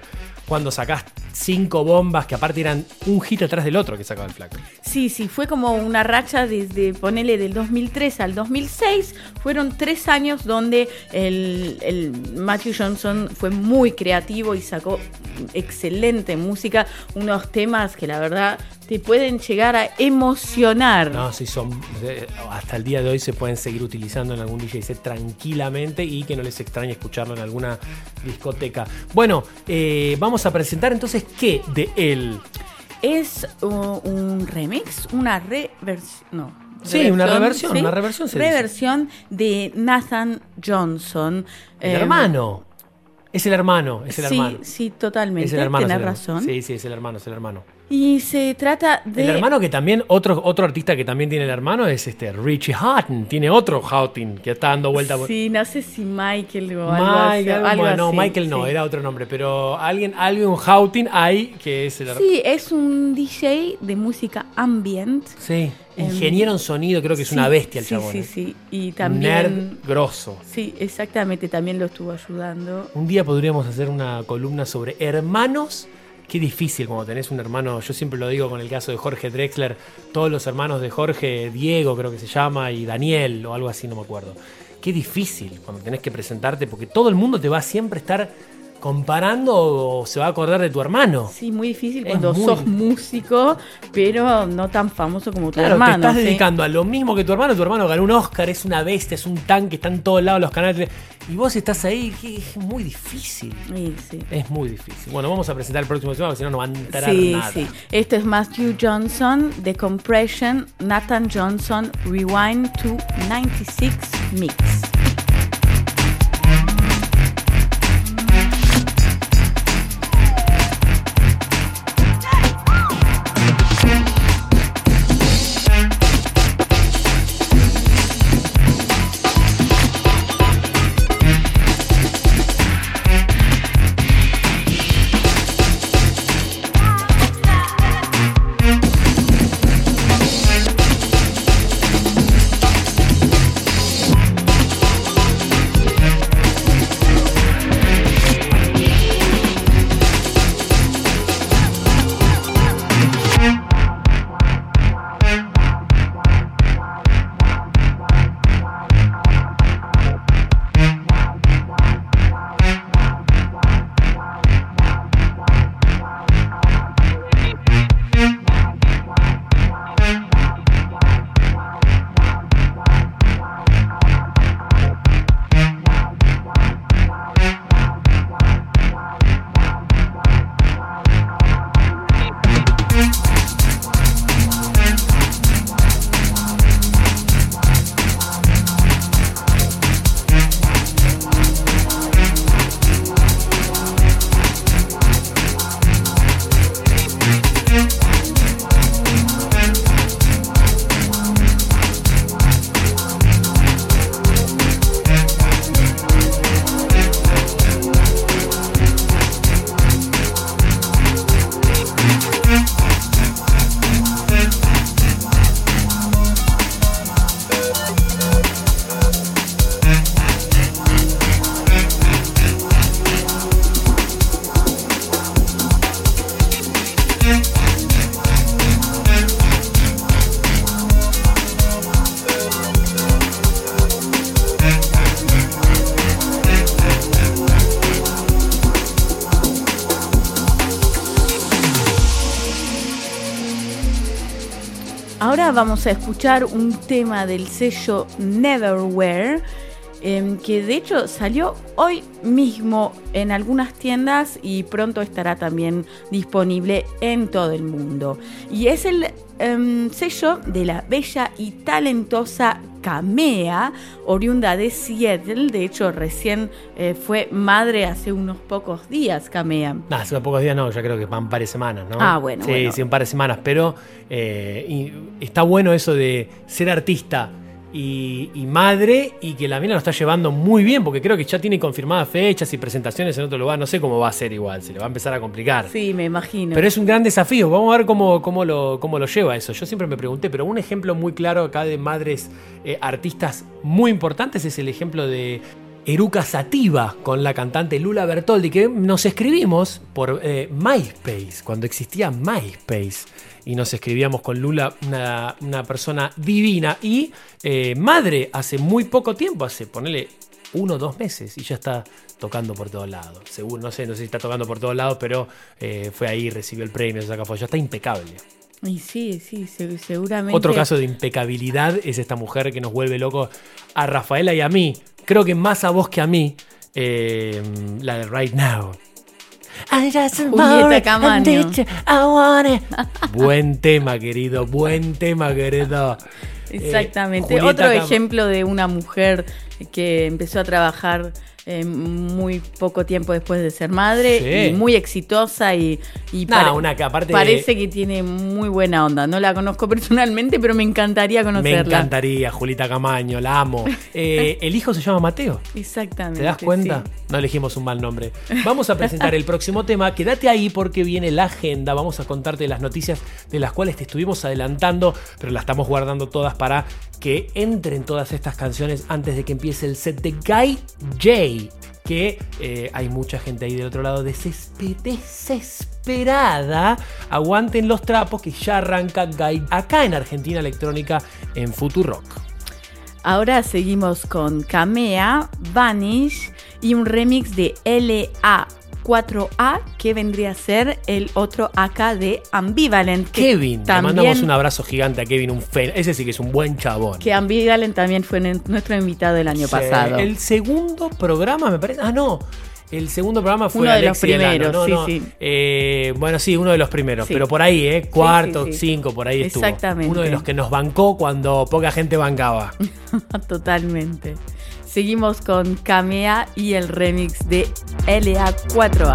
cuando sacás cinco bombas que aparte eran un hit atrás del otro que sacaba el flaco. Sí, sí, fue como una racha desde, ponele, del 2003 al 2006. Fueron tres años donde el, el Matthew Johnson fue muy creativo y sacó excelente música, unos temas que la verdad te pueden llegar a emocionar. No, sí, son. eh, Hasta el día de hoy se pueden seguir utilizando en algún DJ set tranquilamente y que no les extrañe escucharlo en alguna discoteca. Bueno, eh, vamos a presentar entonces qué de él. Es uh, un remix, una reversión. No. Sí, una reversión, una reversión se dice. Reversión de Nathan Johnson. El Eh, hermano. Es el hermano, es el sí, hermano. sí, totalmente. Es el hermano. es Tenés el hermano. razón. Sí, sí, es el hermano, es el hermano. Y se trata de. El hermano que también, otro, otro artista que también tiene el hermano es este Richie Houghton. Tiene otro Houghton que está dando vuelta por. Sí, no sé si Michael o algo así. Michael, algo bueno, no, así, Michael no, sí. era otro nombre, pero alguien, alguien Houghton hay que es el hermano. Sí, es un DJ de música ambient. Sí, ingeniero en sonido, creo que es una bestia el sí, chabón. Sí, eh. sí, y también. Nerd grosso. Sí, exactamente, también lo estuvo ayudando. Un día podríamos hacer una columna sobre hermanos. Qué difícil cuando tenés un hermano, yo siempre lo digo con el caso de Jorge Drexler, todos los hermanos de Jorge, Diego creo que se llama, y Daniel o algo así, no me acuerdo. Qué difícil cuando tenés que presentarte porque todo el mundo te va a siempre estar comparando o se va a acordar de tu hermano. Sí, muy difícil cuando muy sos músico, pero no tan famoso como tu Claro, hermano. te estás ¿sí? dedicando a lo mismo que tu hermano. Tu hermano ganó un Oscar, es una bestia, es un tanque, está en todos lados los canales. Y vos estás ahí, que es muy difícil. Sí, sí. Es muy difícil. Bueno, vamos a presentar el próximo tema porque si no, no va a entrar Sí, nada. sí. Esto es Matthew Johnson, The Compression, Nathan Johnson, Rewind to 96 Mix. Vamos a escuchar un tema del sello Neverwhere, em, que de hecho salió hoy mismo en algunas tiendas y pronto estará también disponible en todo el mundo. Y es el em, sello de la bella y talentosa Kamea, oriunda de Seattle. De hecho, recién eh, fue madre hace unos pocos días, Kamea. Nah, hace pocos días no, ya creo que van un par de semanas, ¿no? Ah, bueno, Sí, bueno. sí, un par de semanas, pero eh, y está bueno eso de ser artista y, y madre y que la mina lo está llevando muy bien, porque creo que ya tiene confirmadas fechas y presentaciones en otro lugar. No sé cómo va a ser igual, se le va a empezar a complicar. Sí, me imagino. Pero es un gran desafío. Vamos a ver cómo, cómo, lo, cómo lo lleva eso. Yo siempre me pregunté, pero un ejemplo muy claro acá de madres eh, artistas muy importantes es el ejemplo de Eruca Sativa con la cantante Lula Bertoldi, que nos escribimos por eh, MySpace, cuando existía MySpace. Y nos escribíamos con Lula, una, una persona divina. Y eh, madre hace muy poco tiempo, hace, ponele uno o dos meses y ya está tocando por todos lados. Seguro, no sé, no sé si está tocando por todos lados, pero eh, fue ahí, recibió el premio, se saca foto. Ya está impecable. Y sí, sí, se- seguramente. Otro caso de impecabilidad es esta mujer que nos vuelve locos a Rafaela y a mí. Creo que más a vos que a mí. eh, la de Right Now. I just Julieta want it, Camaño. and bitch, I want it. Buen tema, querido. Buen tema, querido. Eh, Exactamente. Julieta Otro Cam- ejemplo de una mujer que empezó a trabajar eh, muy poco tiempo después de ser madre Sí. y muy exitosa y, y Nah, pare- una que aparte- parece que tiene muy buena onda. No la conozco personalmente, pero me encantaría Me conocerla. encantaría, Julita Camaño, la amo. Eh, el hijo se llama Mateo. Exactamente. ¿Te das cuenta? sí. No elegimos un mal nombre. Vamos a presentar el próximo tema. Quédate ahí porque viene la agenda. Vamos a contarte las noticias de las cuales te estuvimos adelantando, pero las estamos guardando todas para que entren todas estas canciones antes de que empiece el set de Guy J. Que eh, hay mucha gente ahí del otro lado desespe- desesperada. Aguanten los trapos que ya arranca Guy acá en Argentina Electrónica en Futurock. Ahora seguimos con Kamea, Vanish y un remix de LA4A que vendría a ser el otro AK de Ambivalent. Kevin, le también, mandamos un abrazo gigante a Kevin, un fe- ese sí que es un buen chabón. Que Ambivalent también fue nuestro invitado el año Sí, pasado. El segundo programa, me parece. Ah, no. El segundo programa fue Uno de Alexi los primeros, No, sí, no. sí. Eh, bueno, sí, uno de los primeros. Sí. Pero por ahí, ¿eh? Cuarto, cinco, por ahí estuvo. Exactamente. Uno de los que nos bancó cuando poca gente bancaba. Totalmente. Seguimos con Kamea y el remix de LA4A.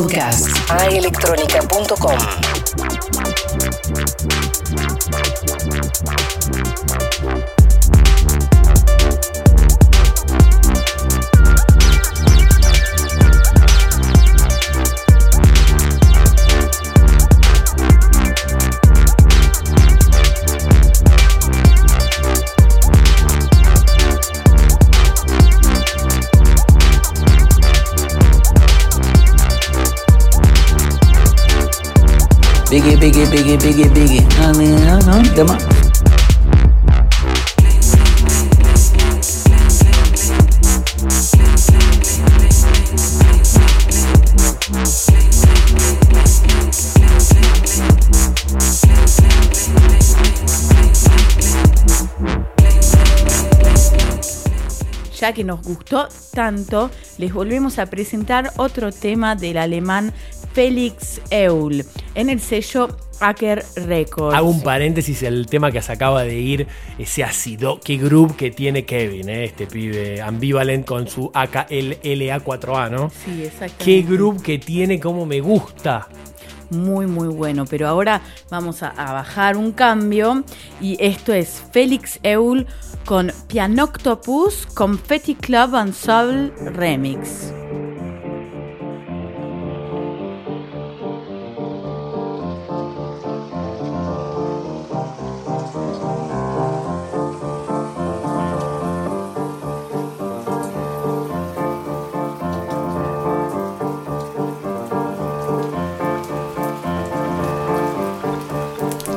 Podcast. Biggie, biggie. Ya que nos gustó tanto, les volvemos a presentar otro tema del alemán Felix Eul en el sello Acker Records. Hago un paréntesis, el tema que se acaba de ir, ese ácido, qué groove que tiene Kevin, eh, este pibe ambivalent con su AKLA4A, ¿no? Sí, exactamente. Qué groove que tiene, como me gusta. Muy, muy bueno. Pero ahora vamos a, a bajar un cambio. Y esto es Félix Eul con Pianoctopus Confetti Club Ensemble Remix.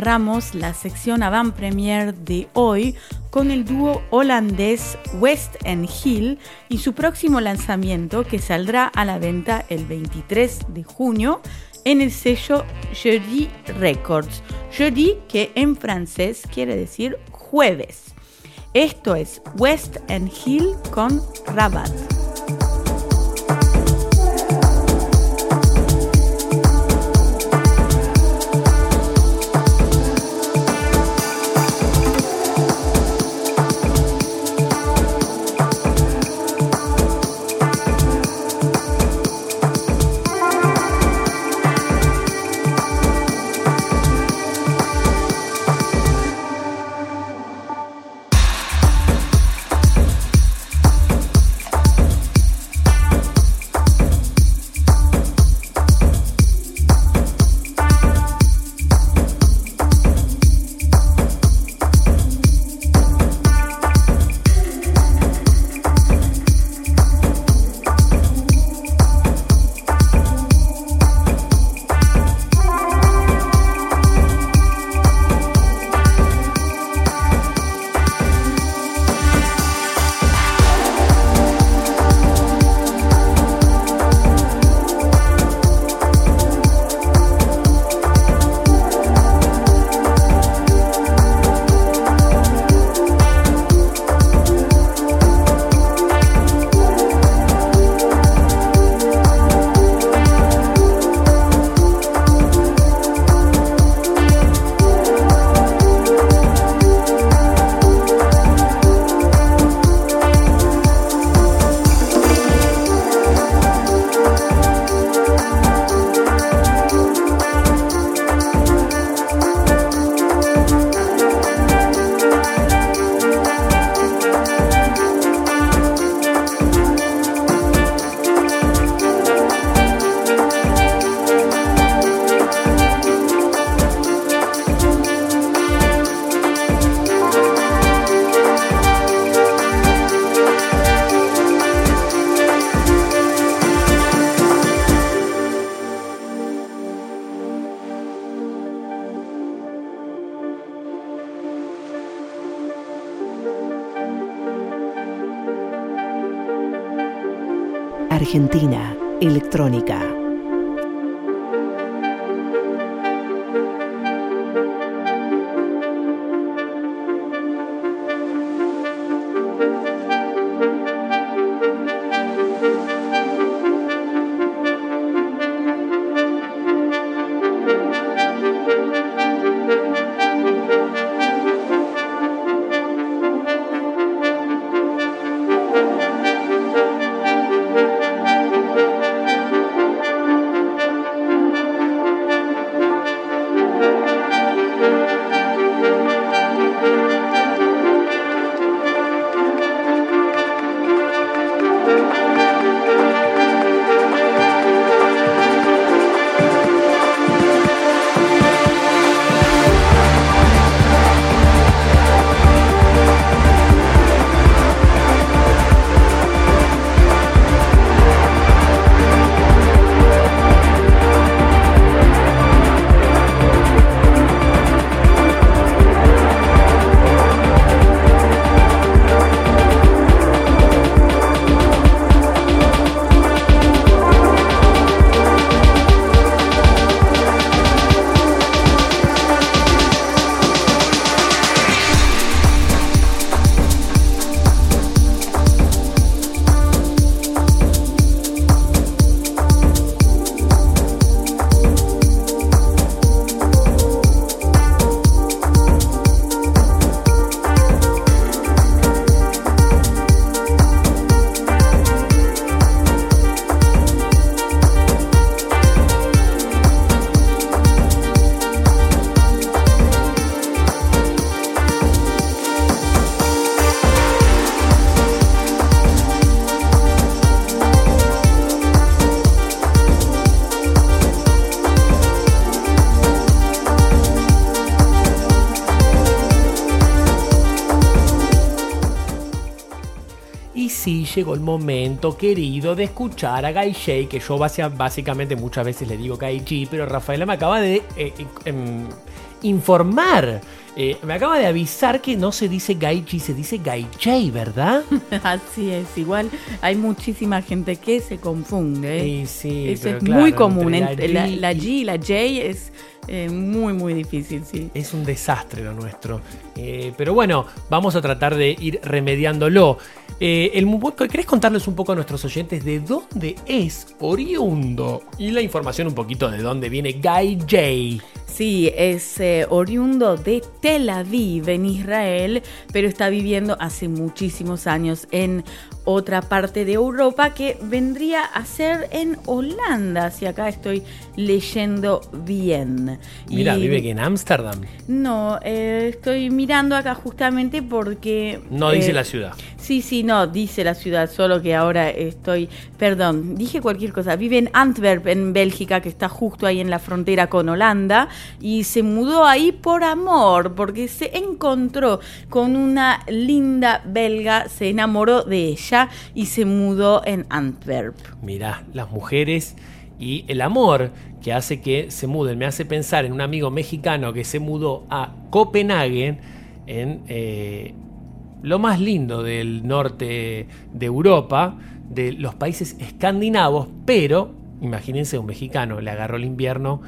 Cerramos la sección avant premier de hoy con el dúo holandés West and Hill y su próximo lanzamiento que saldrá a la venta el 23 de junio en el sello Jeudi Records. Jeudi que en francés quiere decir jueves. Esto es West and Hill con Rabat. Llegó el momento, querido, de escuchar a J, que yo básicamente muchas veces le digo Guy G, pero Rafaela me acaba de eh, em, informar, eh, me acaba de avisar que no se dice Guy G, se dice J, ¿verdad? Así es, igual hay muchísima gente que se confunde. ¿eh? Sí, sí, Eso pero es claro, muy común. entre La, G la y- G y la J es eh, muy, muy difícil, sí. Es un desastre lo nuestro. Eh, pero bueno, vamos a tratar de ir remediándolo. Eh, el, mu- ¿Querés contarles un poco a nuestros oyentes de dónde es oriundo? Y la información un poquito de dónde viene Guy J. Sí, es eh, oriundo de Tel Aviv, en Israel, pero está viviendo hace muchísimos años en otra parte de Europa que vendría a ser en Holanda, si acá estoy leyendo bien. Mira, Y- vive aquí en Ámsterdam. No, eh, estoy mirando acá justamente porque... No dice eh, la ciudad. Sí, sí, no, dice la ciudad, solo que ahora estoy, perdón, dije cualquier cosa. Vive en Antwerp, en Bélgica, que está justo ahí en la frontera con Holanda, y se mudó ahí por amor, porque se encontró con una linda belga, se enamoró de ella y se mudó en Antwerp. Mirá, las mujeres y el amor que hace que se muden. Me hace pensar en un amigo mexicano que se mudó a Copenhague, en eh, lo más lindo del norte de Europa, de los países escandinavos, pero imagínense un mexicano, le agarró el invierno.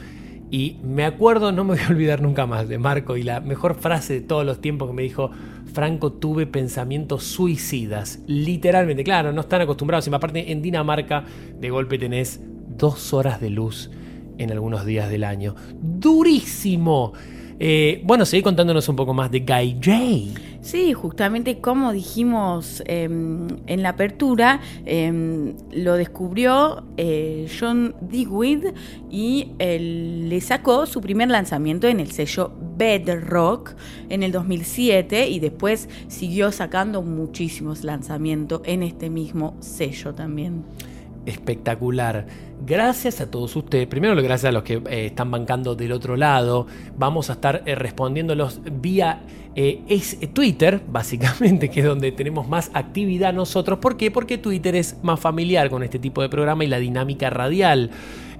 Y me acuerdo, no me voy a olvidar nunca más de Marco y la mejor frase de todos los tiempos que me dijo, Franco, tuve pensamientos suicidas. Literalmente, claro, no están acostumbrados. Y aparte, en Dinamarca, de golpe tenés dos horas de luz en algunos días del año. ¡Durísimo! Eh, bueno, seguí contándonos un poco más de Guy J. Sí, justamente como dijimos eh, en la apertura, eh, lo descubrió eh, John Digweed y él le sacó su primer lanzamiento en el sello Bedrock en el 2007 y después siguió sacando muchísimos lanzamientos en este mismo sello también. espectacular. Gracias a todos ustedes. Primero, gracias a los que eh, están bancando del otro lado. Vamos a estar eh, respondiéndolos vía eh, es Twitter, básicamente, que es donde tenemos más actividad nosotros. ¿Por qué? Porque Twitter es más familiar con este tipo de programa y la dinámica radial.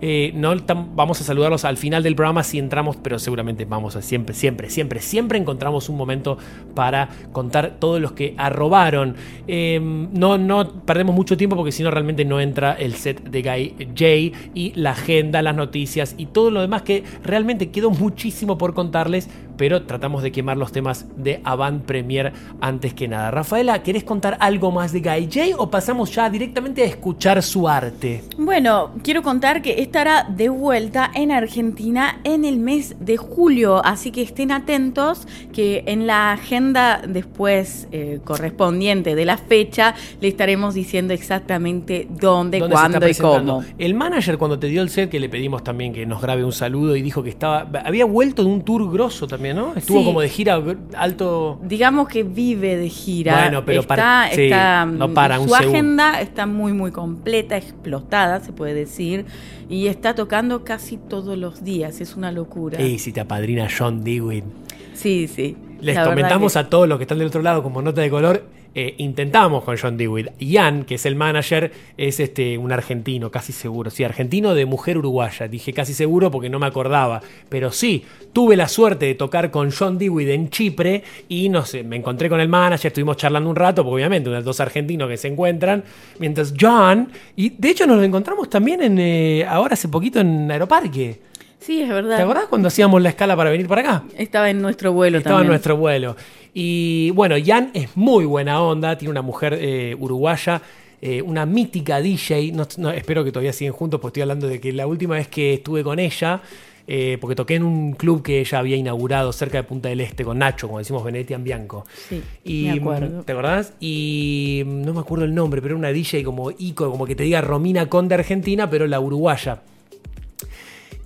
Eh, no vamos a saludarlos al final del programa si entramos, pero seguramente vamos a siempre, siempre, siempre, siempre encontramos un momento para contar todos los que arrobaron. Eh, no, no perdemos mucho tiempo porque si no realmente no entra el set de Guy J y la agenda, las noticias y todo lo demás que realmente quedó muchísimo por contarles, pero tratamos de quemar los temas de Avant Premier antes que nada. Rafaela, ¿querés contar algo más de Guy J o pasamos ya directamente a escuchar su arte? Bueno, quiero contar que estará de vuelta en Argentina en el mes de julio, así que estén atentos que en la agenda después eh, correspondiente de la fecha le estaremos diciendo exactamente dónde, ¿Dónde se está cuándo y cómo. El manager cuando te dio el set, que le pedimos también que nos grabe un saludo y dijo que estaba, había vuelto de un tour grosso también, ¿no? Estuvo Sí. como de gira alto. Digamos que vive de gira. Bueno, pero está, para- sí, está, no para un su agenda está muy, muy completa, explotada, se puede decir, y está tocando casi todos los días. Es una locura. Y si te apadrina John Dewey. Sí, sí. Les comentamos que- a todos los que están del otro lado como nota de color. Eh, intentamos con John Dewey. Ian, que es el manager, es este un argentino, casi seguro. Sí, argentino de mujer uruguaya. Dije casi seguro porque no me acordaba. Pero sí, tuve la suerte de tocar con John Dewey en Chipre y no sé, me encontré con el manager, estuvimos charlando un rato, porque obviamente unos dos argentinos que se encuentran. Mientras John, y de hecho nos lo encontramos también en eh, ahora hace poquito en Aeroparque. Sí, es verdad. ¿Te acordás cuando hacíamos la escala para venir para acá? Estaba en nuestro vuelo Estaba en nuestro vuelo. Y bueno, Jan es muy buena onda, tiene una mujer eh, uruguaya, eh, una mítica DJ. No, no, espero que todavía siguen juntos, porque estoy hablando de que la última vez que estuve con ella, eh, porque toqué en un club que ella había inaugurado cerca de Punta del Este con Nacho, como decimos Venetian Bianco. Sí, Y, me acuerdo. ¿Te acordás? Y mm, no me acuerdo el nombre, pero era una DJ como Ico, como que te diga Romina Conde Argentina, pero la uruguaya.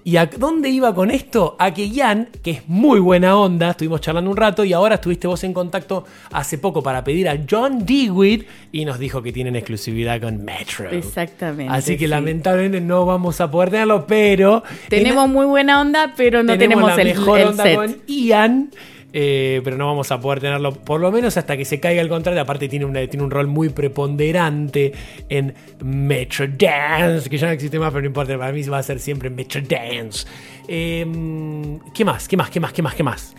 ¿Y a dónde iba con esto? A que Jan, que es muy buena onda, estuvimos charlando un rato y ahora estuviste vos en contacto hace poco para pedir a John Dewey y nos dijo que tienen exclusividad con Metro. Exactamente, Así que sí. lamentablemente no vamos a poder tenerlo, pero... Tenemos muy buena onda, pero no tenemos, la el, mejor el onda set. con Ian. Eh, pero no vamos a poder tenerlo por lo menos hasta que se caiga el contrato. Aparte tiene, una- tiene un rol muy preponderante en Metro Dance, que ya no existe más, pero no importa, para mí va a ser siempre Metro Dance. Eh, ¿Qué más? ¿Qué más? ¿Qué más? ¿Qué más? ¿Qué más?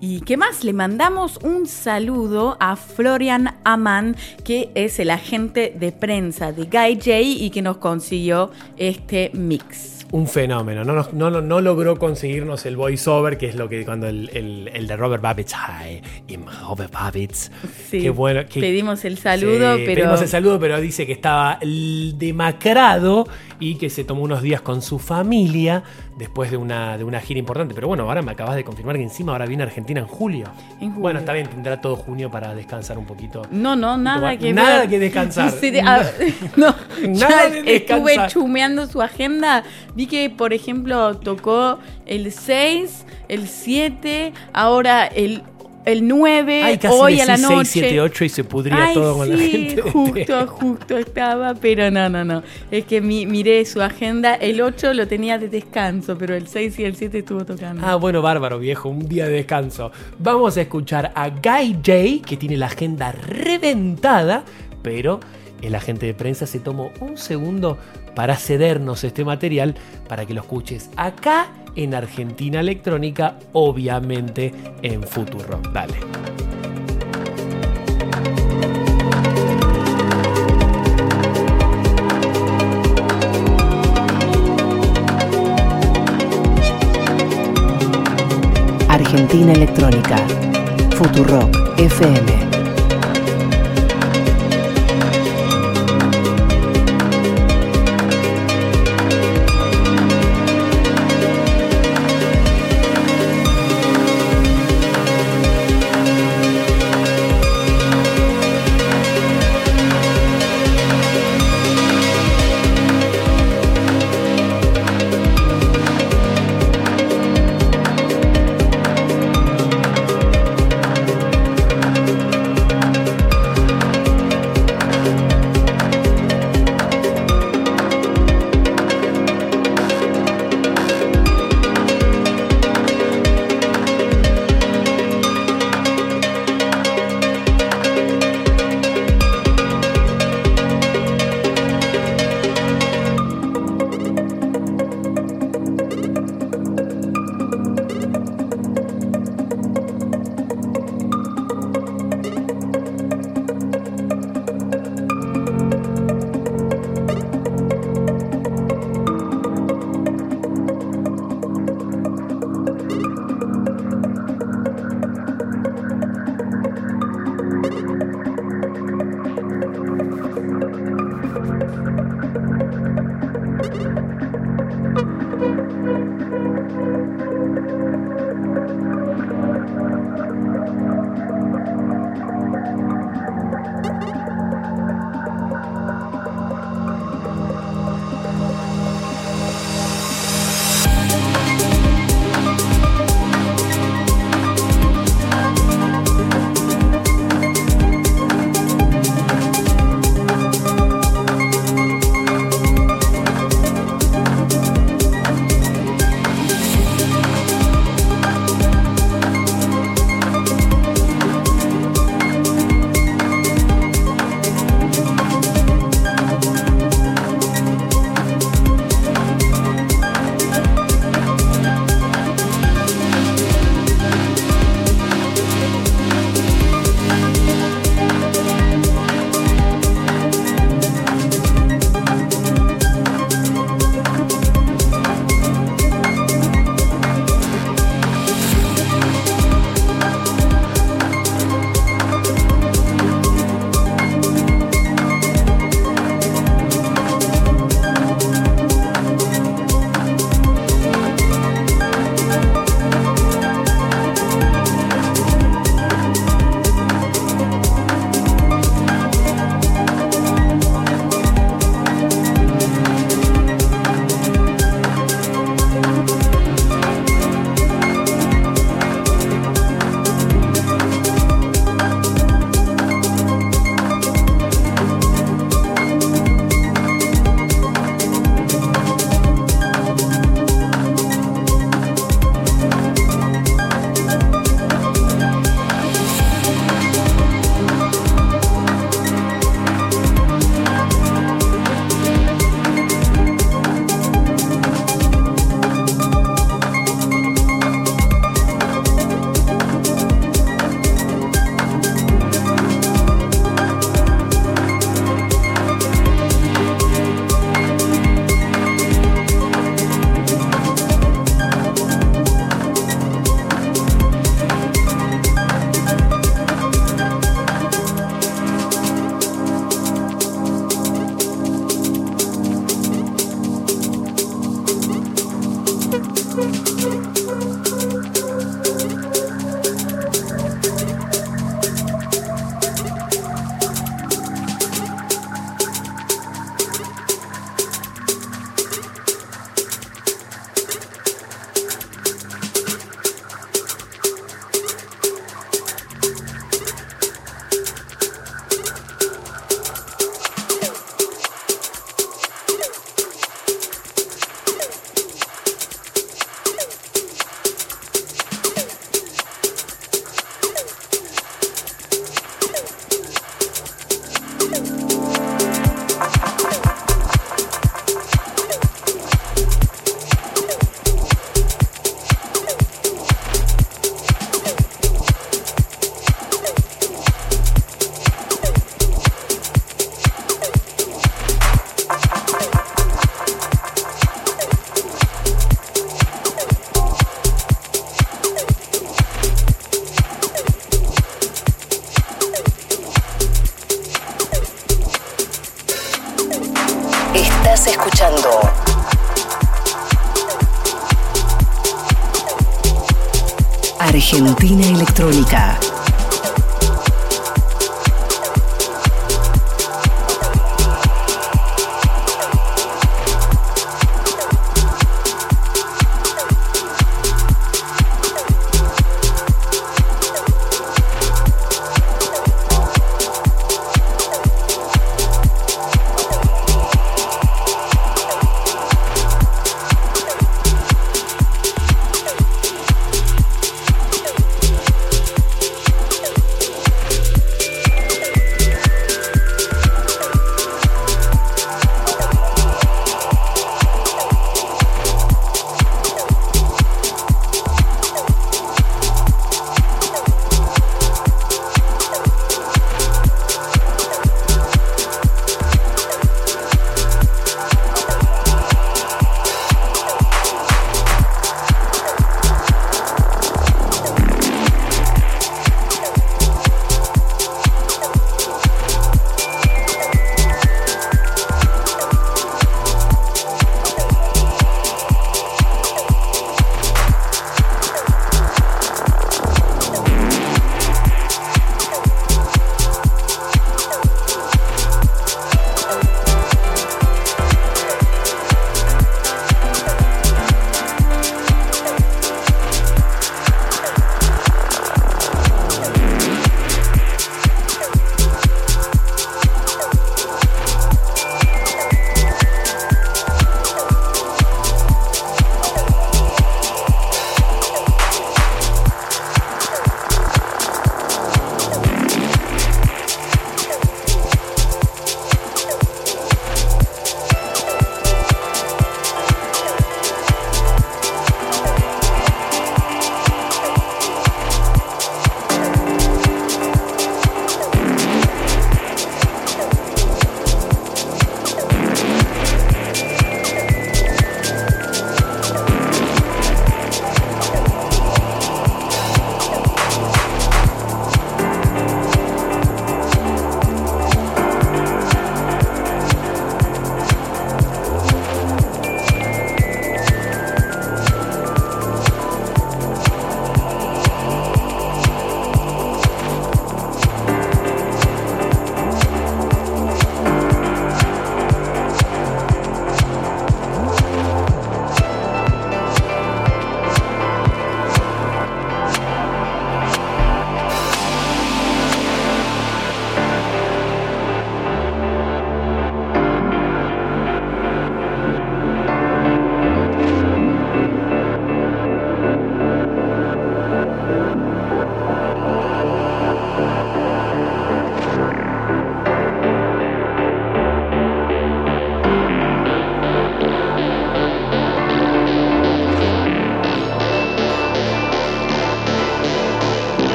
¿Y qué más? Le mandamos un saludo a Florian Aman, que es el agente de prensa de Guy J y que nos consiguió este mix. Un fenómeno. No, nos- no, no, no logró conseguirnos el voiceover, que es lo que cuando el, el- el de Robert Babbitt. Hi, I'm Robert Babbitt. Sí, Qué bueno. pedimos el saludo, Sí, pero Pedimos el saludo, pero dice que estaba demacrado y que se tomó unos días con su familia después de una, de una gira importante. Pero bueno, ahora me acabas de confirmar que encima ahora viene Argentina en julio. En julio. Bueno, está bien, tendrá todo junio para descansar un poquito. No, no, nada tomar- que nada ver. que descansar. Sí, no, Nada de estuve descansar. chumeando su agenda. Vi que, por ejemplo, tocó el 6, el 7, ahora el, el 9, Ay, casi hoy a la noche. 6, 7, 8 y se pudría Ay, todo con la gente. justo, justo estaba, pero no, no, no. Es que mi- miré su agenda, el 8 lo tenía de descanso, pero el 6 y el 7 estuvo tocando. Ah, bueno, bárbaro, viejo, un día de descanso. Vamos a escuchar a Guy J, que tiene la agenda reventada, pero el agente de prensa se tomó un segundo para cedernos este material para que lo escuches acá en Argentina Electrónica, obviamente en Futuro. Dale. Argentina Electrónica. Futurock FM.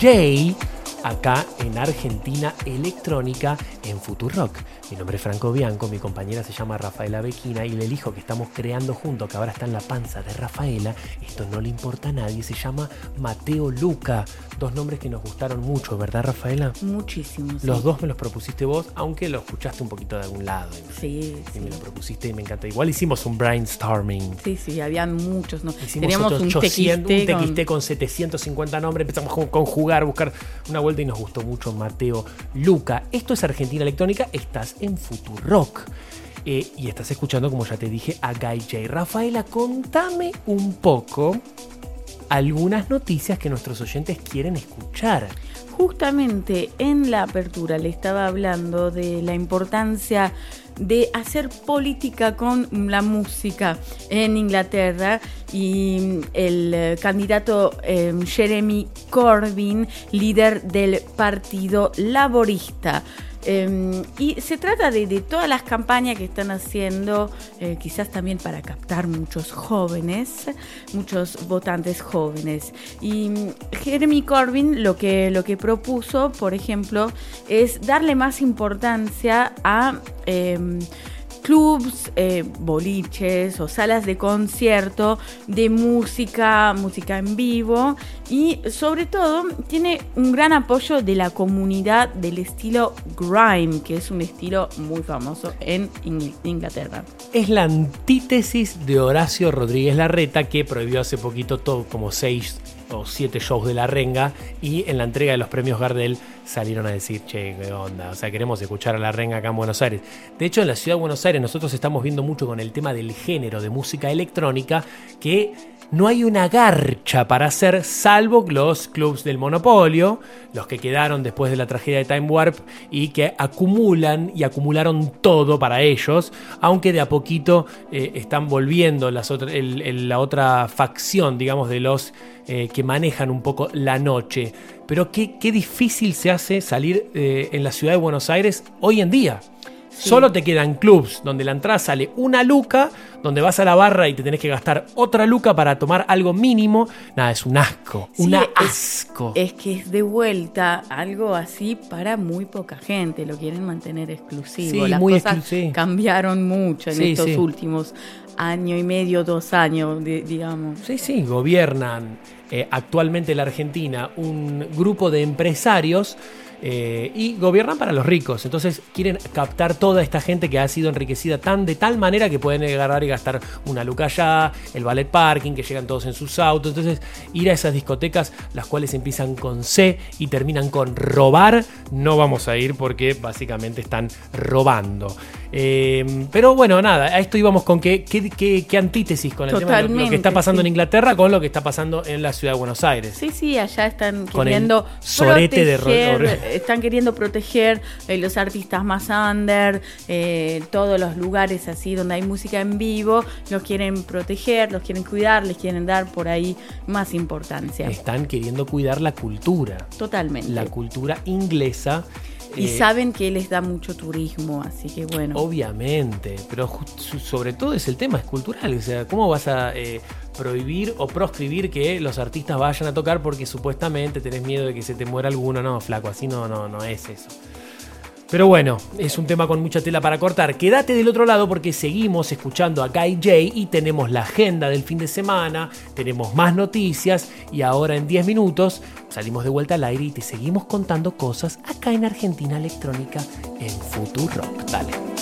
J acá en Argentina Electrónica en Futurock. Mi nombre es Franco Bianco, mi compañera se llama Rafaela Bequina y el hijo que estamos creando junto, que ahora está en la panza de Rafaela, esto no le importa a nadie, se llama Mateo Luca. Dos nombres que nos gustaron mucho, ¿verdad Rafaela? Muchísimo. sí. Los dos me los propusiste vos, aunque lo escuchaste un poquito de algún lado. Y- Sí, Y sí. me lo propusiste y me encanta. Igual hicimos un brainstorming. Sí, sí, habían muchos. ¿no? Hicimos Teníamos un 800, tequiste un con- con 750 nombres, empezamos a conjugar, buscar una vuelta y nos gustó mucho Mateo Luca. Esto es Argentina Electrónica, estás en Futurock. Eh, y estás escuchando, como ya te dije, a Guy J. Rafaela, contame un poco algunas noticias que nuestros oyentes quieren escuchar. Justamente en la apertura le estaba hablando de la importancia de hacer política con la música en Inglaterra y el eh, candidato eh, Jeremy Corbyn, líder del Partido Laborista. Eh, y se trata de, de todas las campañas que están haciendo, eh, quizás también para captar muchos jóvenes, muchos votantes jóvenes. Y mm, Jeremy Corbyn lo que, lo que propuso, por ejemplo, es darle más importancia a... em, clubs, eh, boliches o salas de concierto de música, música en vivo y sobre todo tiene un gran apoyo de la comunidad del estilo grime, que es un estilo muy famoso en Ing- Inglaterra. Es la antítesis de Horacio Rodríguez Larreta, que prohibió hace poquito todo, como seis o siete shows de la renga, y en la entrega de los premios Gardel salieron a decir, che, qué onda, o sea, queremos escuchar a la renga acá en Buenos Aires. De hecho, en la ciudad de Buenos Aires nosotros estamos viendo mucho con el tema del género de música electrónica, que no hay una garcha para hacer, salvo los clubs del monopolio, los que quedaron después de la tragedia de Time Warp y que acumulan y acumularon todo para ellos, aunque de a poquito eh, están volviendo la otra facción, digamos, de los eh, que manejan un poco la noche. Pero qué, qué difícil se hace salir eh, en la ciudad de Buenos Aires hoy en día. Solo te quedan clubs donde la entrada sale una luca, donde vas a la barra y te tenés que gastar otra luca para tomar algo mínimo. Nada, es un asco. Sí, un asco. Es que es de vuelta algo así para muy poca gente, lo quieren mantener exclusivo. Sí, Las muy cosas exclu- sí. cambiaron mucho en estos últimos año y medio, dos años, digamos. Sí, sí, gobiernan eh, actualmente la Argentina un grupo de empresarios eh, y gobiernan para los ricos. Entonces quieren captar toda esta gente que ha sido enriquecida tan de tal manera que pueden agarrar y gastar una luca allá, el ballet parking, que llegan todos en sus autos. Entonces ir a esas discotecas, las cuales empiezan con C y terminan con robar, no vamos a ir porque básicamente están robando. Eh, pero bueno, nada, a esto íbamos con qué, qué, antítesis con el tema de lo- que está pasando sí. en Inglaterra con lo que está pasando en la ciudad de Buenos Aires. Sí, sí, allá están Con el queriendo sorete de Ro- proteger, Ro- están queriendo proteger eh, los artistas más under, eh, todos los lugares así donde hay música en vivo, los quieren proteger, los quieren cuidar, les quieren dar por ahí más importancia. Están queriendo cuidar la cultura, Totalmente. la cultura inglesa. Y eh, saben que les da mucho turismo, así que bueno. Obviamente, pero sobre todo es el tema, es cultural. O sea, ¿cómo vas a eh, prohibir o proscribir que los artistas vayan a tocar porque supuestamente tenés miedo de que se te muera alguno? No, flaco, así no, no, no es eso. Pero bueno, es un tema con mucha tela para cortar. Quédate del otro lado porque seguimos escuchando a Guy J y tenemos la agenda del fin de semana, tenemos más noticias y ahora en 10 minutos salimos de vuelta al aire y te seguimos contando cosas acá en Argentina Electrónica en Futuro Rock. Dale.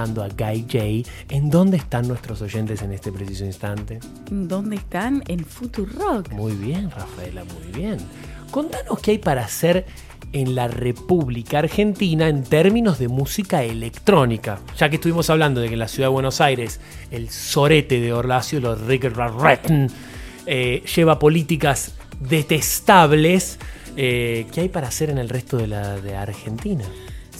Escuchando a Guy J. ¿En dónde están nuestros oyentes en este preciso instante? ¿Dónde están? En Futurock. Muy bien, Rafaela, muy bien. Contanos qué hay para hacer en la República Argentina en términos de música electrónica. Ya que estuvimos hablando de que en la ciudad de Buenos Aires el sorete de Orlacio, los Riggerratten, eh, lleva políticas detestables. eh, ¿Qué hay para hacer en el resto de la de Argentina?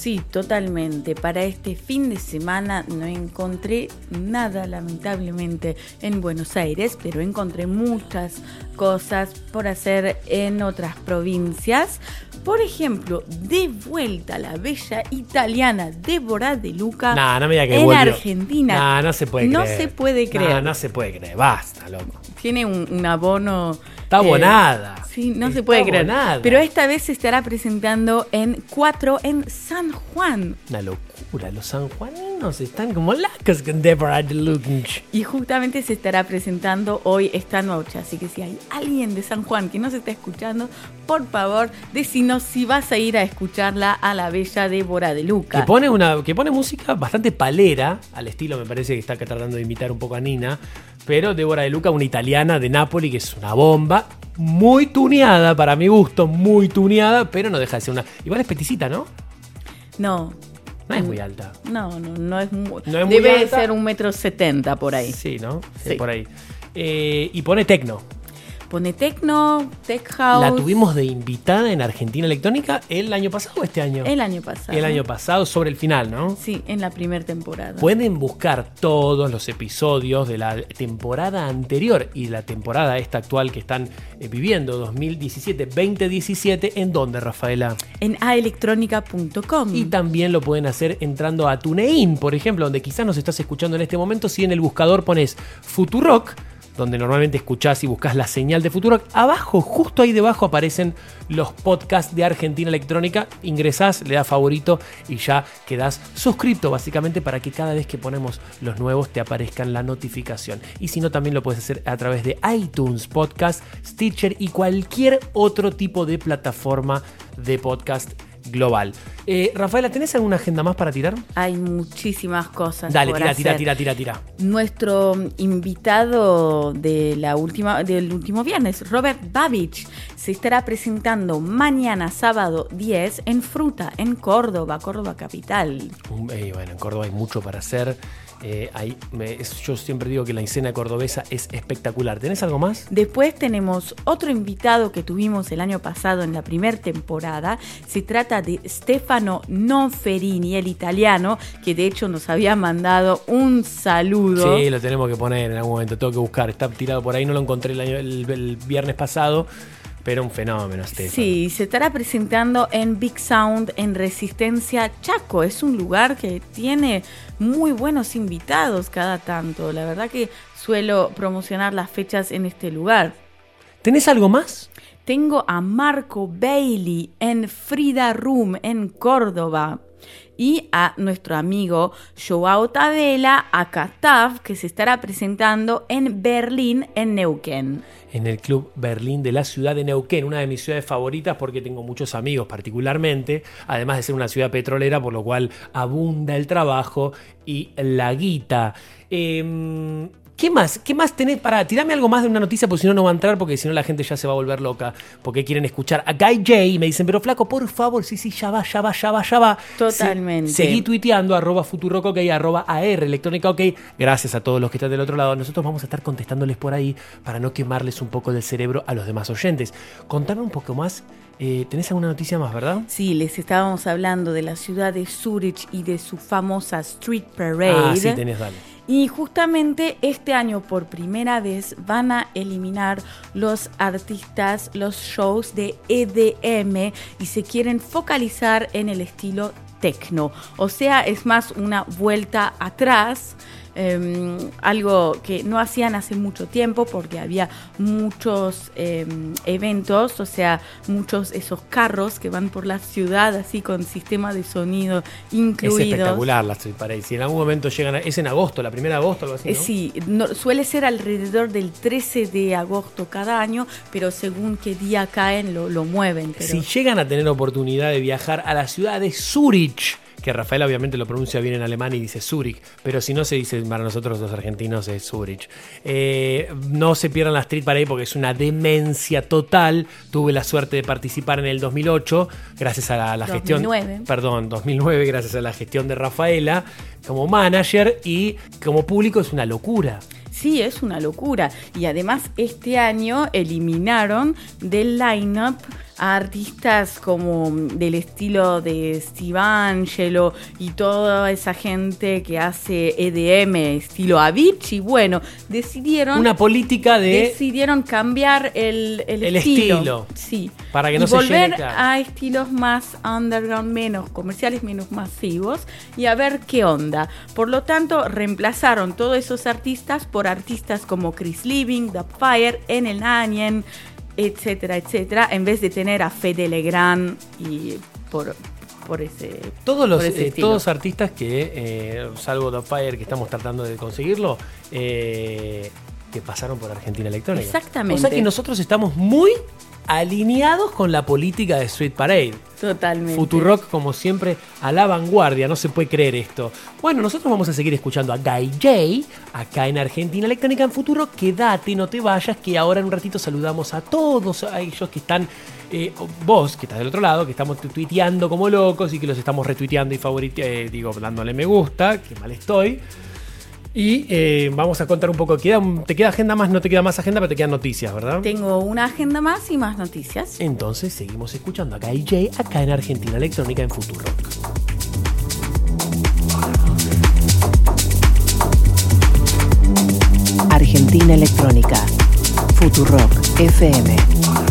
Sí, totalmente. Para este fin de semana no encontré nada, lamentablemente, en Buenos Aires, pero encontré muchas cosas por hacer en otras provincias. Por ejemplo, de vuelta a la bella italiana Débora de Luca Nah, no que en volvió. Argentina. Nah, no se puede No creer. se puede Nah, creer. no se puede creer. Basta, loco. Tiene un, un abono. Está eh, abonada. sí, no se puede creer. abonada. Pero esta vez se estará presentando en 4 en San Juan. Una locura. Los sanjuaninos están como lacos con Deborah DeLuca. Y justamente se estará presentando hoy esta noche. Así que si hay alguien de San Juan que no se está escuchando, por favor, decinos si vas a ir a escucharla a la bella Débora de Luca. Que pone, una, que pone música bastante palera, al estilo me parece que está tratando de imitar un poco a Nina, pero Débora de Luca, una italiana de Nápoli, que es una bomba, muy tuneada para mi gusto, muy tuneada, pero no deja de ser una... Igual es peticita, ¿no? No, No es muy alta. no, no, no es muy. No es muy debe alta. ser un metro setenta por ahí. Sí, ¿no? Sí, Sí. por ahí. Eh, y pone tecno. Pone techno, tech house. La tuvimos de invitada en Argentina Electrónica el año pasado o este año. el año pasado. El año pasado, sobre el final, ¿no? Sí, en la primera temporada. Pueden buscar todos los episodios de la temporada anterior y la temporada esta actual que están eh, viviendo, 2017-2017, ¿en dónde, Rafaela? en aelectronica.com. Y también lo pueden hacer entrando a TuneIn, por ejemplo, donde quizás nos estás escuchando en este momento. Si en el buscador pones Futurock, donde normalmente escuchás y buscas la señal de Futurock, abajo, justo ahí debajo aparecen los podcasts de Argentina Electrónica. Ingresás, le das favorito y ya quedás suscrito básicamente para que cada vez que ponemos los nuevos te aparezcan la notificación. Y si no, también lo puedes hacer a través de iTunes Podcast, Stitcher y cualquier otro tipo de plataforma de podcast global. Eh, Rafaela, ¿tenés alguna agenda más para tirar? Hay muchísimas cosas. Dale, por tira, tira, hacer. tira, tira, tira. Nuestro invitado de la última, del último viernes, Robert Babich, se estará presentando mañana sábado 10 en Fruta, en Córdoba, Córdoba capital. Eh, bueno, en Córdoba hay mucho para hacer. Eh, me- es- yo siempre digo que la escena cordobesa es espectacular. ¿Tenés algo más? Después tenemos otro invitado que tuvimos el año pasado en la primera temporada. Se trata de Stefano Noferini, el italiano, que de hecho nos había mandado un saludo. Sí, lo tenemos que poner en algún momento. Tengo que buscar. Está tirado por ahí. No lo encontré el, año- el- el viernes pasado. Pero un fenómeno, Stefano. Sí, se estará presentando en Big Sound en Resistencia Chaco. Es un lugar que tiene muy buenos invitados cada tanto. La verdad que suelo promocionar las fechas en este lugar. ¿Tenés algo más? Tengo a Marco Bailey en Frida Room en Córdoba. Y a nuestro amigo Joao Tadela, a Katav, que se estará presentando en Berlín, en Neuquén. en el Club Berlín de la ciudad de Neuquén, una de mis ciudades favoritas porque tengo muchos amigos particularmente, además de ser una ciudad petrolera, por lo cual abunda el trabajo y la guita. Em, ¿Qué más? ¿Qué más tenés para tirarme algo más de una noticia? Porque si no, no va a entrar, porque si no, la gente ya se va a volver loca. Porque quieren escuchar a Guy J. Y me dicen, pero flaco, por favor, sí, sí, ya va, ya va, ya va, ya va. Totalmente. Se- seguí tuiteando, arroba futurock, ok, arroba AR, electrónica, ok. Gracias a todos los que están del otro lado. Nosotros vamos a estar contestándoles por ahí para no quemarles un poco del cerebro a los demás oyentes. Contame un poco más. eh, ¿Tenés alguna noticia más, verdad? Sí, les estábamos hablando de la ciudad de Zurich y de su famosa Street Parade. Ah, sí, tenés, dale. Y justamente este año por primera vez van a eliminar los artistas, los shows de EDM y se quieren focalizar en el estilo techno. O sea, es más una vuelta atrás eh, algo que no hacían hace mucho tiempo porque había muchos eh, eventos, o sea, muchos esos carros que van por la ciudad así con sistema de sonido Es incluidos. espectacular la Street Parade. Si en algún momento llegan a- Es en agosto, la primera de agosto, algo así. Eh, ¿no? Sí, no- suele ser alrededor del 13 de agosto cada año, pero según qué día caen lo, lo mueven. Pero... Si llegan a tener oportunidad de viajar a la ciudad de Zurich, que Rafael obviamente lo pronuncia bien en alemán y dice Zurich, pero si no se dice para nosotros los argentinos es Zurich. Eh, no se pierdan la Street Parade porque es una demencia total. Tuve la suerte de participar en el 2008 gracias a la, la gestión... 2009. Perdón, 2009 gracias a la gestión de Rafaela como manager y como público es una locura. Sí, es una locura. Y además este año eliminaron del line-up a artistas como del estilo de Steve Angelo y toda esa gente que hace EDM estilo Avicii. Bueno, decidieron... Una política de... Decidieron cambiar el, el El estilo. estilo. Sí. Para que no y se volver llene, claro. a estilos más underground, menos comerciales, menos masivos y a ver qué onda. Por lo tanto, reemplazaron todos esos artistas por artistas como Chris Living, The Fire, Enel Nanyen, etcétera, etcétera, en vez de tener a Fede Legrand y por, por ese Todos los, ese eh, todos artistas que, eh, salvo The Fire, que estamos tratando de conseguirlo, eh, que pasaron por Argentina Electrónica. Exactamente. O sea que nosotros estamos muy alineados con la política de Street Parade. Totalmente. Futurock, como siempre, a la vanguardia, no se puede creer esto. Bueno, nosotros vamos a seguir escuchando a Guy J, acá en Argentina Electrónica en Futurock. Quédate, no te vayas, que ahora en un ratito saludamos a todos a ellos que están, eh, vos, que estás del otro lado, que estamos tu- tuiteando como locos y que los estamos retuiteando y favoriteando, digo, dándole me gusta, que mal estoy. Y eh, vamos a contar un poco, queda, te queda agenda más, no te queda más agenda, pero te quedan noticias, ¿verdad? Tengo una agenda más y más noticias. Entonces seguimos escuchando a Guy J acá en Argentina Electrónica en Futurock. Argentina Electrónica. Futurock FM.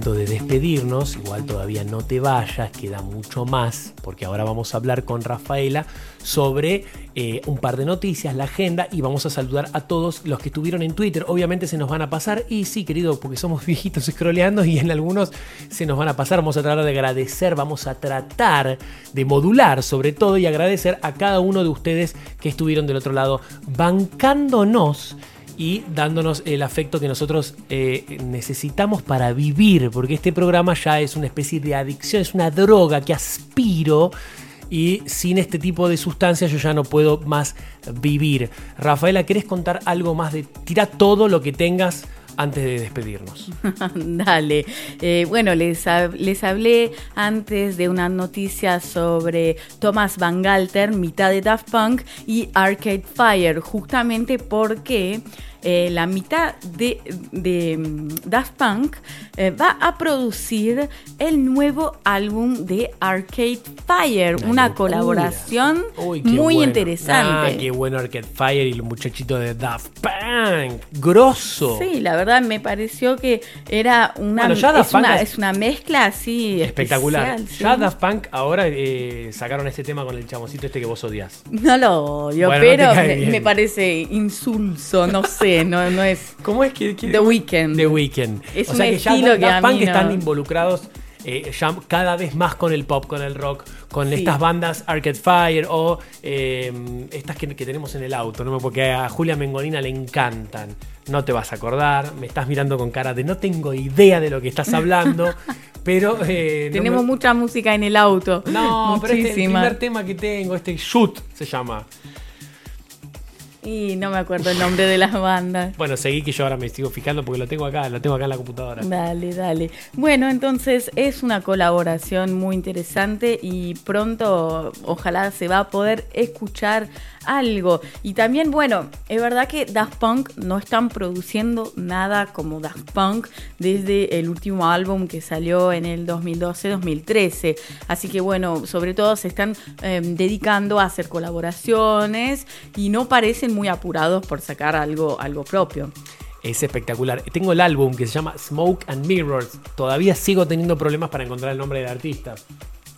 De despedirnos, igual todavía no te vayas, queda mucho más, porque ahora vamos a hablar con Rafaela sobre eh, un par de noticias, la agenda, y vamos a saludar a todos los que estuvieron en Twitter. Obviamente se nos van a pasar, y sí, querido, porque somos viejitos scrolleando y en algunos se nos van a pasar. Vamos a tratar de agradecer, vamos a tratar de modular sobre todo y agradecer a cada uno de ustedes que estuvieron del otro lado bancándonos y dándonos el afecto que nosotros eh, necesitamos para vivir, porque este programa ya es una especie de adicción, es una droga que aspiro y sin este tipo de sustancias yo ya no puedo más vivir. Rafaela, ¿querés contar algo más de tira todo lo que tengas antes de despedirnos? Dale. Eh, bueno, les, les hablé antes de una noticia sobre Thomas Van Galter, mitad de Daft Punk, y Arcade Fire, justamente porque eh, la mitad de, de, mm, Daft Punk eh, va a producir el nuevo álbum de Arcade Fire, Una colaboración Uy, muy bueno. interesante. Ah, qué bueno Arcade Fire y el muchachito de Daft Punk. Grosso. Sí, la verdad me pareció que era una, Bueno, ya es, una Punk es- es una mezcla así Espectacular. especial, sí. Ya Daft Punk ahora eh, sacaron este tema con el chamoncito este que vos odias. No lo odio, Bueno, pero me, me parece insulso, no sé, no, no es ¿Cómo es que, The Weeknd. The Weeknd. Es o un sea que ya Daft que Punk no- están involucrados eh, ya cada vez más con el pop, con el rock, con Sí. estas bandas Arcade Fire o eh, estas que, que tenemos en el auto, ¿no? porque a Julia Mengolina le encantan. No te vas a acordar, me estás mirando con cara de no tengo idea de lo que estás hablando, pero... eh, no Tenemos me- mucha música en el auto. No, pero este es el primer tema que tengo, este Shoot se llama. Y no me acuerdo el nombre de las bandas. Bueno, seguí que yo ahora me sigo fijando porque lo tengo acá, lo tengo acá en la computadora. Dale, dale. Bueno, entonces es una colaboración muy interesante y pronto ojalá se va a poder escuchar algo. Y también, bueno, es verdad que Daft Punk no están produciendo nada como Daft Punk desde el último álbum que salió en el 2012-2013. Así que, bueno, sobre todo se están eh, dedicando a hacer colaboraciones y no parecen muy apurados por sacar algo, algo propio. Es espectacular. Tengo el álbum que se llama Smoke and Mirrors. Todavía sigo teniendo problemas para encontrar el nombre del artista.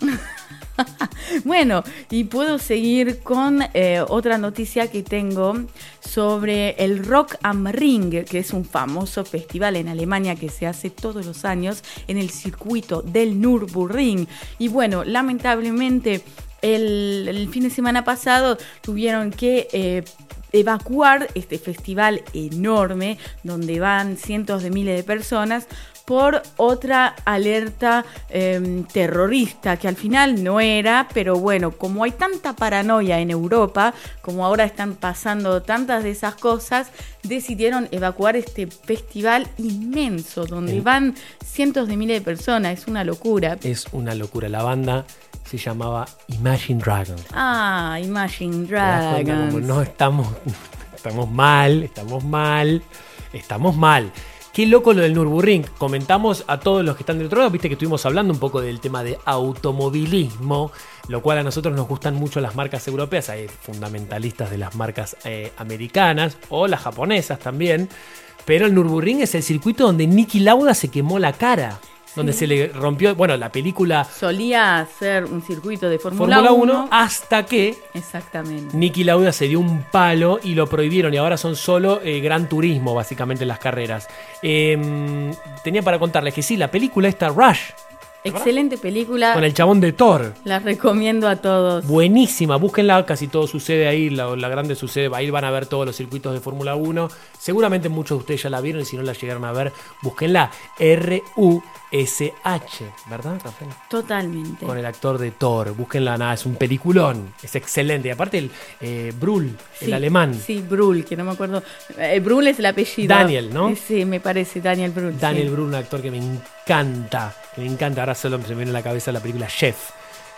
Bueno, y puedo seguir con eh, otra noticia que tengo sobre el Rock am Ring, que es un famoso festival en Alemania que se hace todos los años en el circuito del Nürburgring. Y bueno, lamentablemente el, fin de semana pasado tuvieron que... eh, evacuar este festival enorme donde van cientos de miles de personas por otra alerta eh, terrorista que al final no era, pero bueno, como hay tanta paranoia en Europa, como ahora están pasando tantas de esas cosas, decidieron evacuar este festival inmenso donde van cientos de miles de personas, es una locura. Es una locura. La banda se llamaba Imagine Dragons. Ah, Imagine ¿Te das cuenta? Como Dragons. no estamos, estamos mal, estamos mal, estamos mal. Qué loco lo del Nürburgring. Comentamos a todos los que están del otro lado, viste que estuvimos hablando un poco del tema de automovilismo, lo cual a nosotros nos gustan mucho las marcas europeas, hay fundamentalistas de las marcas eh, americanas o las japonesas también, pero el Nürburgring es el circuito donde Niki Lauda se quemó la cara, donde se le rompió, bueno, la película Solía ser un circuito de Fórmula Fórmula 1. 1 hasta que Exactamente. Nicky Lauda se dio un palo y lo prohibieron y ahora son solo eh, gran turismo básicamente las carreras. Eh, tenía para contarles que sí, la película esta Rush Excelente película. con el chabón de Thor. La recomiendo a todos. Buenísima, búsquenla, casi todo sucede ahí, la, la grande sucede, ahí van a ver todos los circuitos de Fórmula 1. Seguramente muchos de ustedes ya la vieron y si no la llegaron a ver, búsquenla. R-U-S-H, ¿verdad, Rafael? Totalmente. Con el actor de Thor, búsquenla, nada, es un peliculón, es excelente. Y aparte el eh, Brul, el alemán. Sí, Brul, que no me acuerdo. Eh, Brul es el apellido. Daniel, ¿no? Eh, Sí, me parece, Daniel Brul. Daniel sí. Brun, un actor que me encanta, que me encanta. Ahora solo se me viene a la cabeza la película Chef,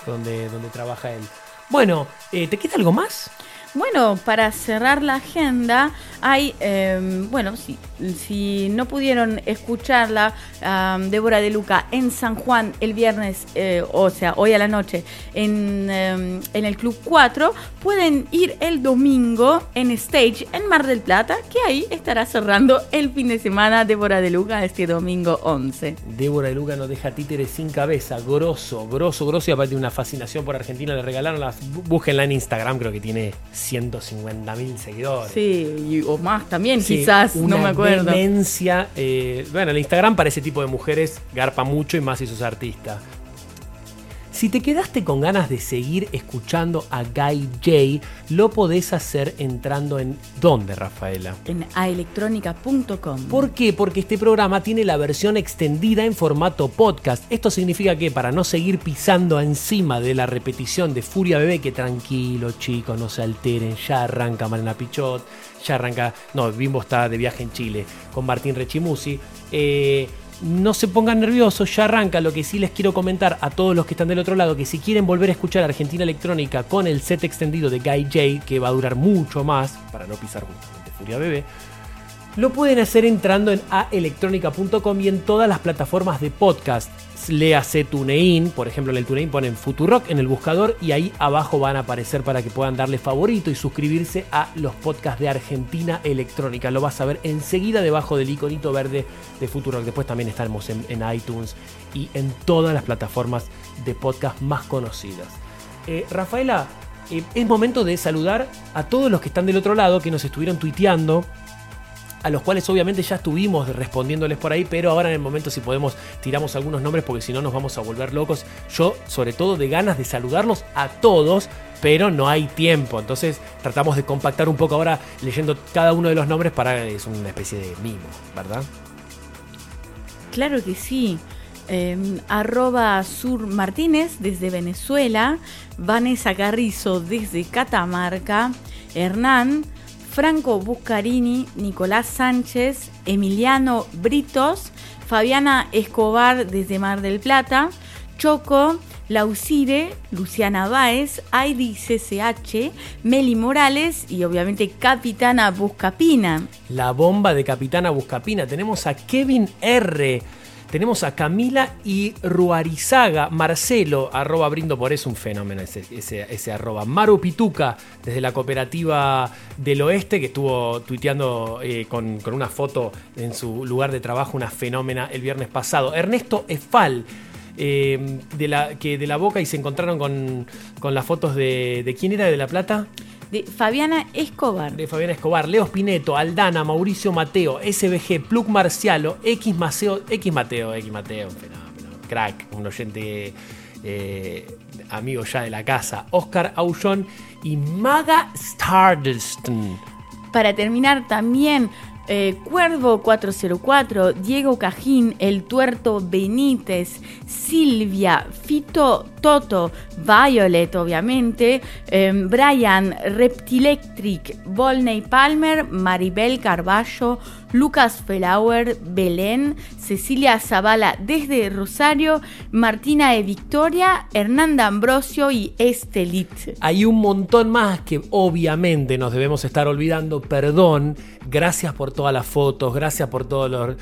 donde, donde trabaja él. Bueno, eh, ¿te queda algo más? Bueno, para cerrar la agenda, hay, eh, bueno, si, si no pudieron escucharla, ah, Débora de Luca en San Juan el viernes, eh, o sea, hoy a la noche, en, eh, en el Club 4, pueden ir el domingo en Stage en Mar del Plata, que ahí estará cerrando el fin de semana Débora de Luca este domingo 11. Débora de Luca nos deja títeres sin cabeza, grosso, grosso, grosso y aparte una fascinación por Argentina. Le regalaron las. bú- Búsquenla en Instagram, creo que tiene 150 mil seguidores. Sí, y- o más también, Sí, quizás, no me acuerdo. Demencia, eh, bueno, el Instagram para ese tipo de mujeres garpa mucho y más si sos artista. Si te quedaste con ganas de seguir escuchando a Guy J, lo podés hacer entrando en ¿dónde, Rafaela? En aelectronica.com. ¿Por qué? Porque este programa tiene la versión extendida en formato podcast. Esto significa que para no seguir pisando encima de la repetición de Furia Bebé, que tranquilo chicos, no se alteren, ya arranca Malena Pichot, ya arranca, no, Bimbo está de viaje en Chile con Martín Rechimusi. Eh, no se pongan nerviosos, ya arranca. Lo que sí les quiero comentar a todos los que están del otro lado, que si quieren volver a escuchar Argentina Electrónica con el set extendido de Guy J, que va a durar mucho más, para no pisar justamente Furia Bebé, lo pueden hacer entrando en aelectronica.com y en todas las plataformas de podcast. Léase TuneIn, por ejemplo en el TuneIn ponen Futurock en el buscador y ahí abajo van a aparecer para que puedan darle favorito y suscribirse a los podcasts de Argentina Electrónica. Lo vas a ver enseguida debajo del iconito verde de Futurock. Después también estamos en, en iTunes y en todas las plataformas de podcast más conocidas. Eh, Rafaela, eh, es momento de saludar a todos los que están del otro lado que nos estuvieron tuiteando a los cuales obviamente ya estuvimos respondiéndoles por ahí, pero ahora en el momento si podemos tiramos algunos nombres porque si no nos vamos a volver locos. Yo sobre todo de ganas de saludarlos a todos, pero no hay tiempo. Entonces tratamos de compactar un poco ahora leyendo cada uno de los nombres para es una especie de mimo, ¿verdad? Claro que sí. Eh, arroba Sur Martínez desde Venezuela, Vanessa Carrizo desde Catamarca, Hernán, Franco Buscarini, Nicolás Sánchez, Emiliano Britos, Fabiana Escobar desde Mar del Plata, Choco, Lausire, Luciana Báez, Aidi CCH, Meli Morales y obviamente Capitana Buscapina. La bomba de Capitana Buscapina. Tenemos a Kevin R. Tenemos a Camila y Ruarizaga, Marcelo, arroba brindo por eso, un fenómeno ese, ese, ese arroba. Maru Pituca, desde la cooperativa del oeste, que estuvo tuiteando eh, con, con una foto en su lugar de trabajo, una fenómena el viernes pasado. Ernesto Efal, eh, de, la, que de la boca y se encontraron con, con las fotos de, de. ¿Quién era de La Plata? De Fabiana Escobar. de Fabián Escobar, Leo Spineto, Aldana, Mauricio Mateo, SBG, Plug Marcialo, X Mateo, X Mateo, X Mateo, fenómeno, crack, un oyente eh, amigo ya de la casa, Oscar Aullón y Maga Stardust. Para terminar también, eh, Cuervo 404, Diego Cajín, El Tuerto Benítez, Silvia, Fito Toto, Violet obviamente, eh, Brian, Reptilectric, Volney Palmer, Maribel Carballo, Lucas Felauer, Belén, Cecilia Zavala desde Rosario, Martina de Victoria, Hernanda Ambrosio y Estelit. Hay un montón más que obviamente nos debemos estar olvidando, perdón, gracias por todas las fotos, gracias por todo los-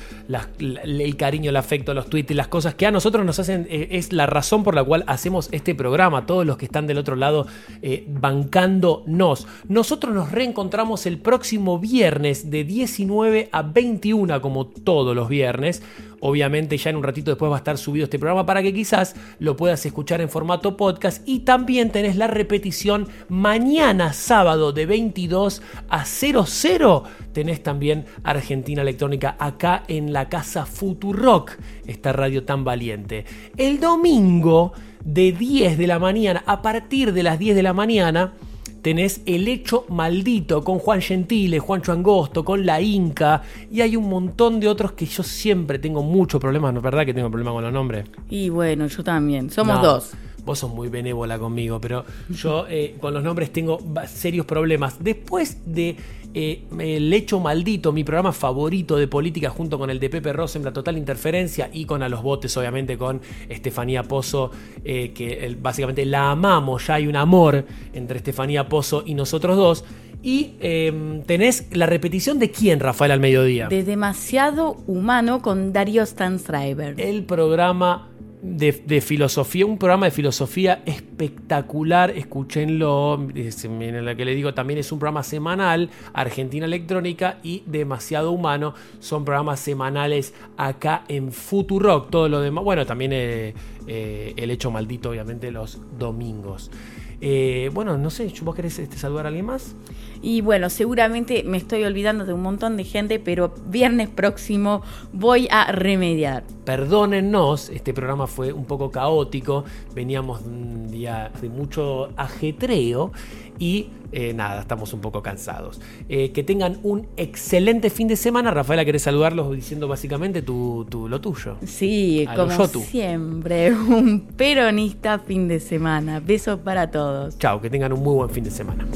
el cariño, el afecto, los tweets las cosas que a nosotros nos hacen, eh, es la razón por la cual hacemos este programa, todos los que están del otro lado eh, bancándonos. Nosotros nos reencontramos el próximo viernes de 19 a 21 como todos los viernes. Obviamente ya en un ratito después va a estar subido este programa para que quizás lo puedas escuchar en formato podcast y también tenés la repetición mañana sábado de 22 a 00. Tenés también Argentina Electrónica acá en la casa Futurock, esta radio tan valiente. El domingo de 10 de la mañana, a partir de las 10 de la mañana, tenés El Hecho Maldito con Juan Gentile, Juancho Angosto, con La Inca y hay un montón de otros que yo siempre tengo muchos problemas, ¿no es verdad que tengo problemas con los nombres? Y bueno, yo también, somos No, dos. Vos sos muy benévola conmigo, pero yo eh, con los nombres tengo serios problemas. Después de eh, El Hecho Maldito, mi programa favorito de política, junto con el de Pepe Rosen, la total interferencia, y con A los Botes, obviamente, con Estefanía Pozo, eh, que básicamente la amamos, ya hay un amor entre Estefanía Pozo y nosotros dos. Y eh, tenés la repetición de quién, Rafael, al mediodía. De demasiado humano con Darío Stanzreiber. el programa de, filosofía, un programa de filosofía espectacular, escúchenlo, es- miren lo que le digo, también es un programa semanal, Argentina Electrónica y Demasiado Humano, son programas semanales acá en Futurock, todo lo demás, bueno, también eh, eh, El Hecho Maldito, obviamente, los domingos. Eh, bueno, no sé, ¿vos querés este, saludar a alguien más? Y bueno, seguramente me estoy olvidando de un montón de gente, pero viernes próximo voy a remediar. Perdónennos, este programa fue un poco caótico, veníamos de un día de mucho ajetreo y eh, nada, estamos un poco cansados. Eh, que tengan un excelente fin de semana. Rafaela, ¿querés saludarlos diciendo básicamente tu, tu- lo tuyo? Sí, A como siempre, un peronista fin de semana. Besos para todos. Chao, que tengan un muy buen fin de semana.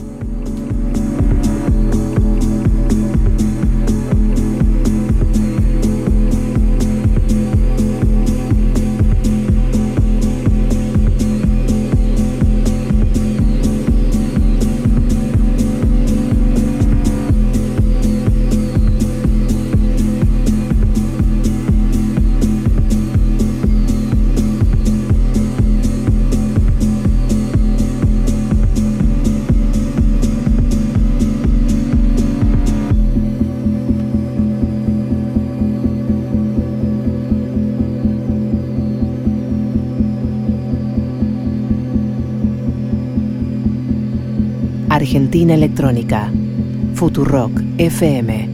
Electrónica. Futurock FM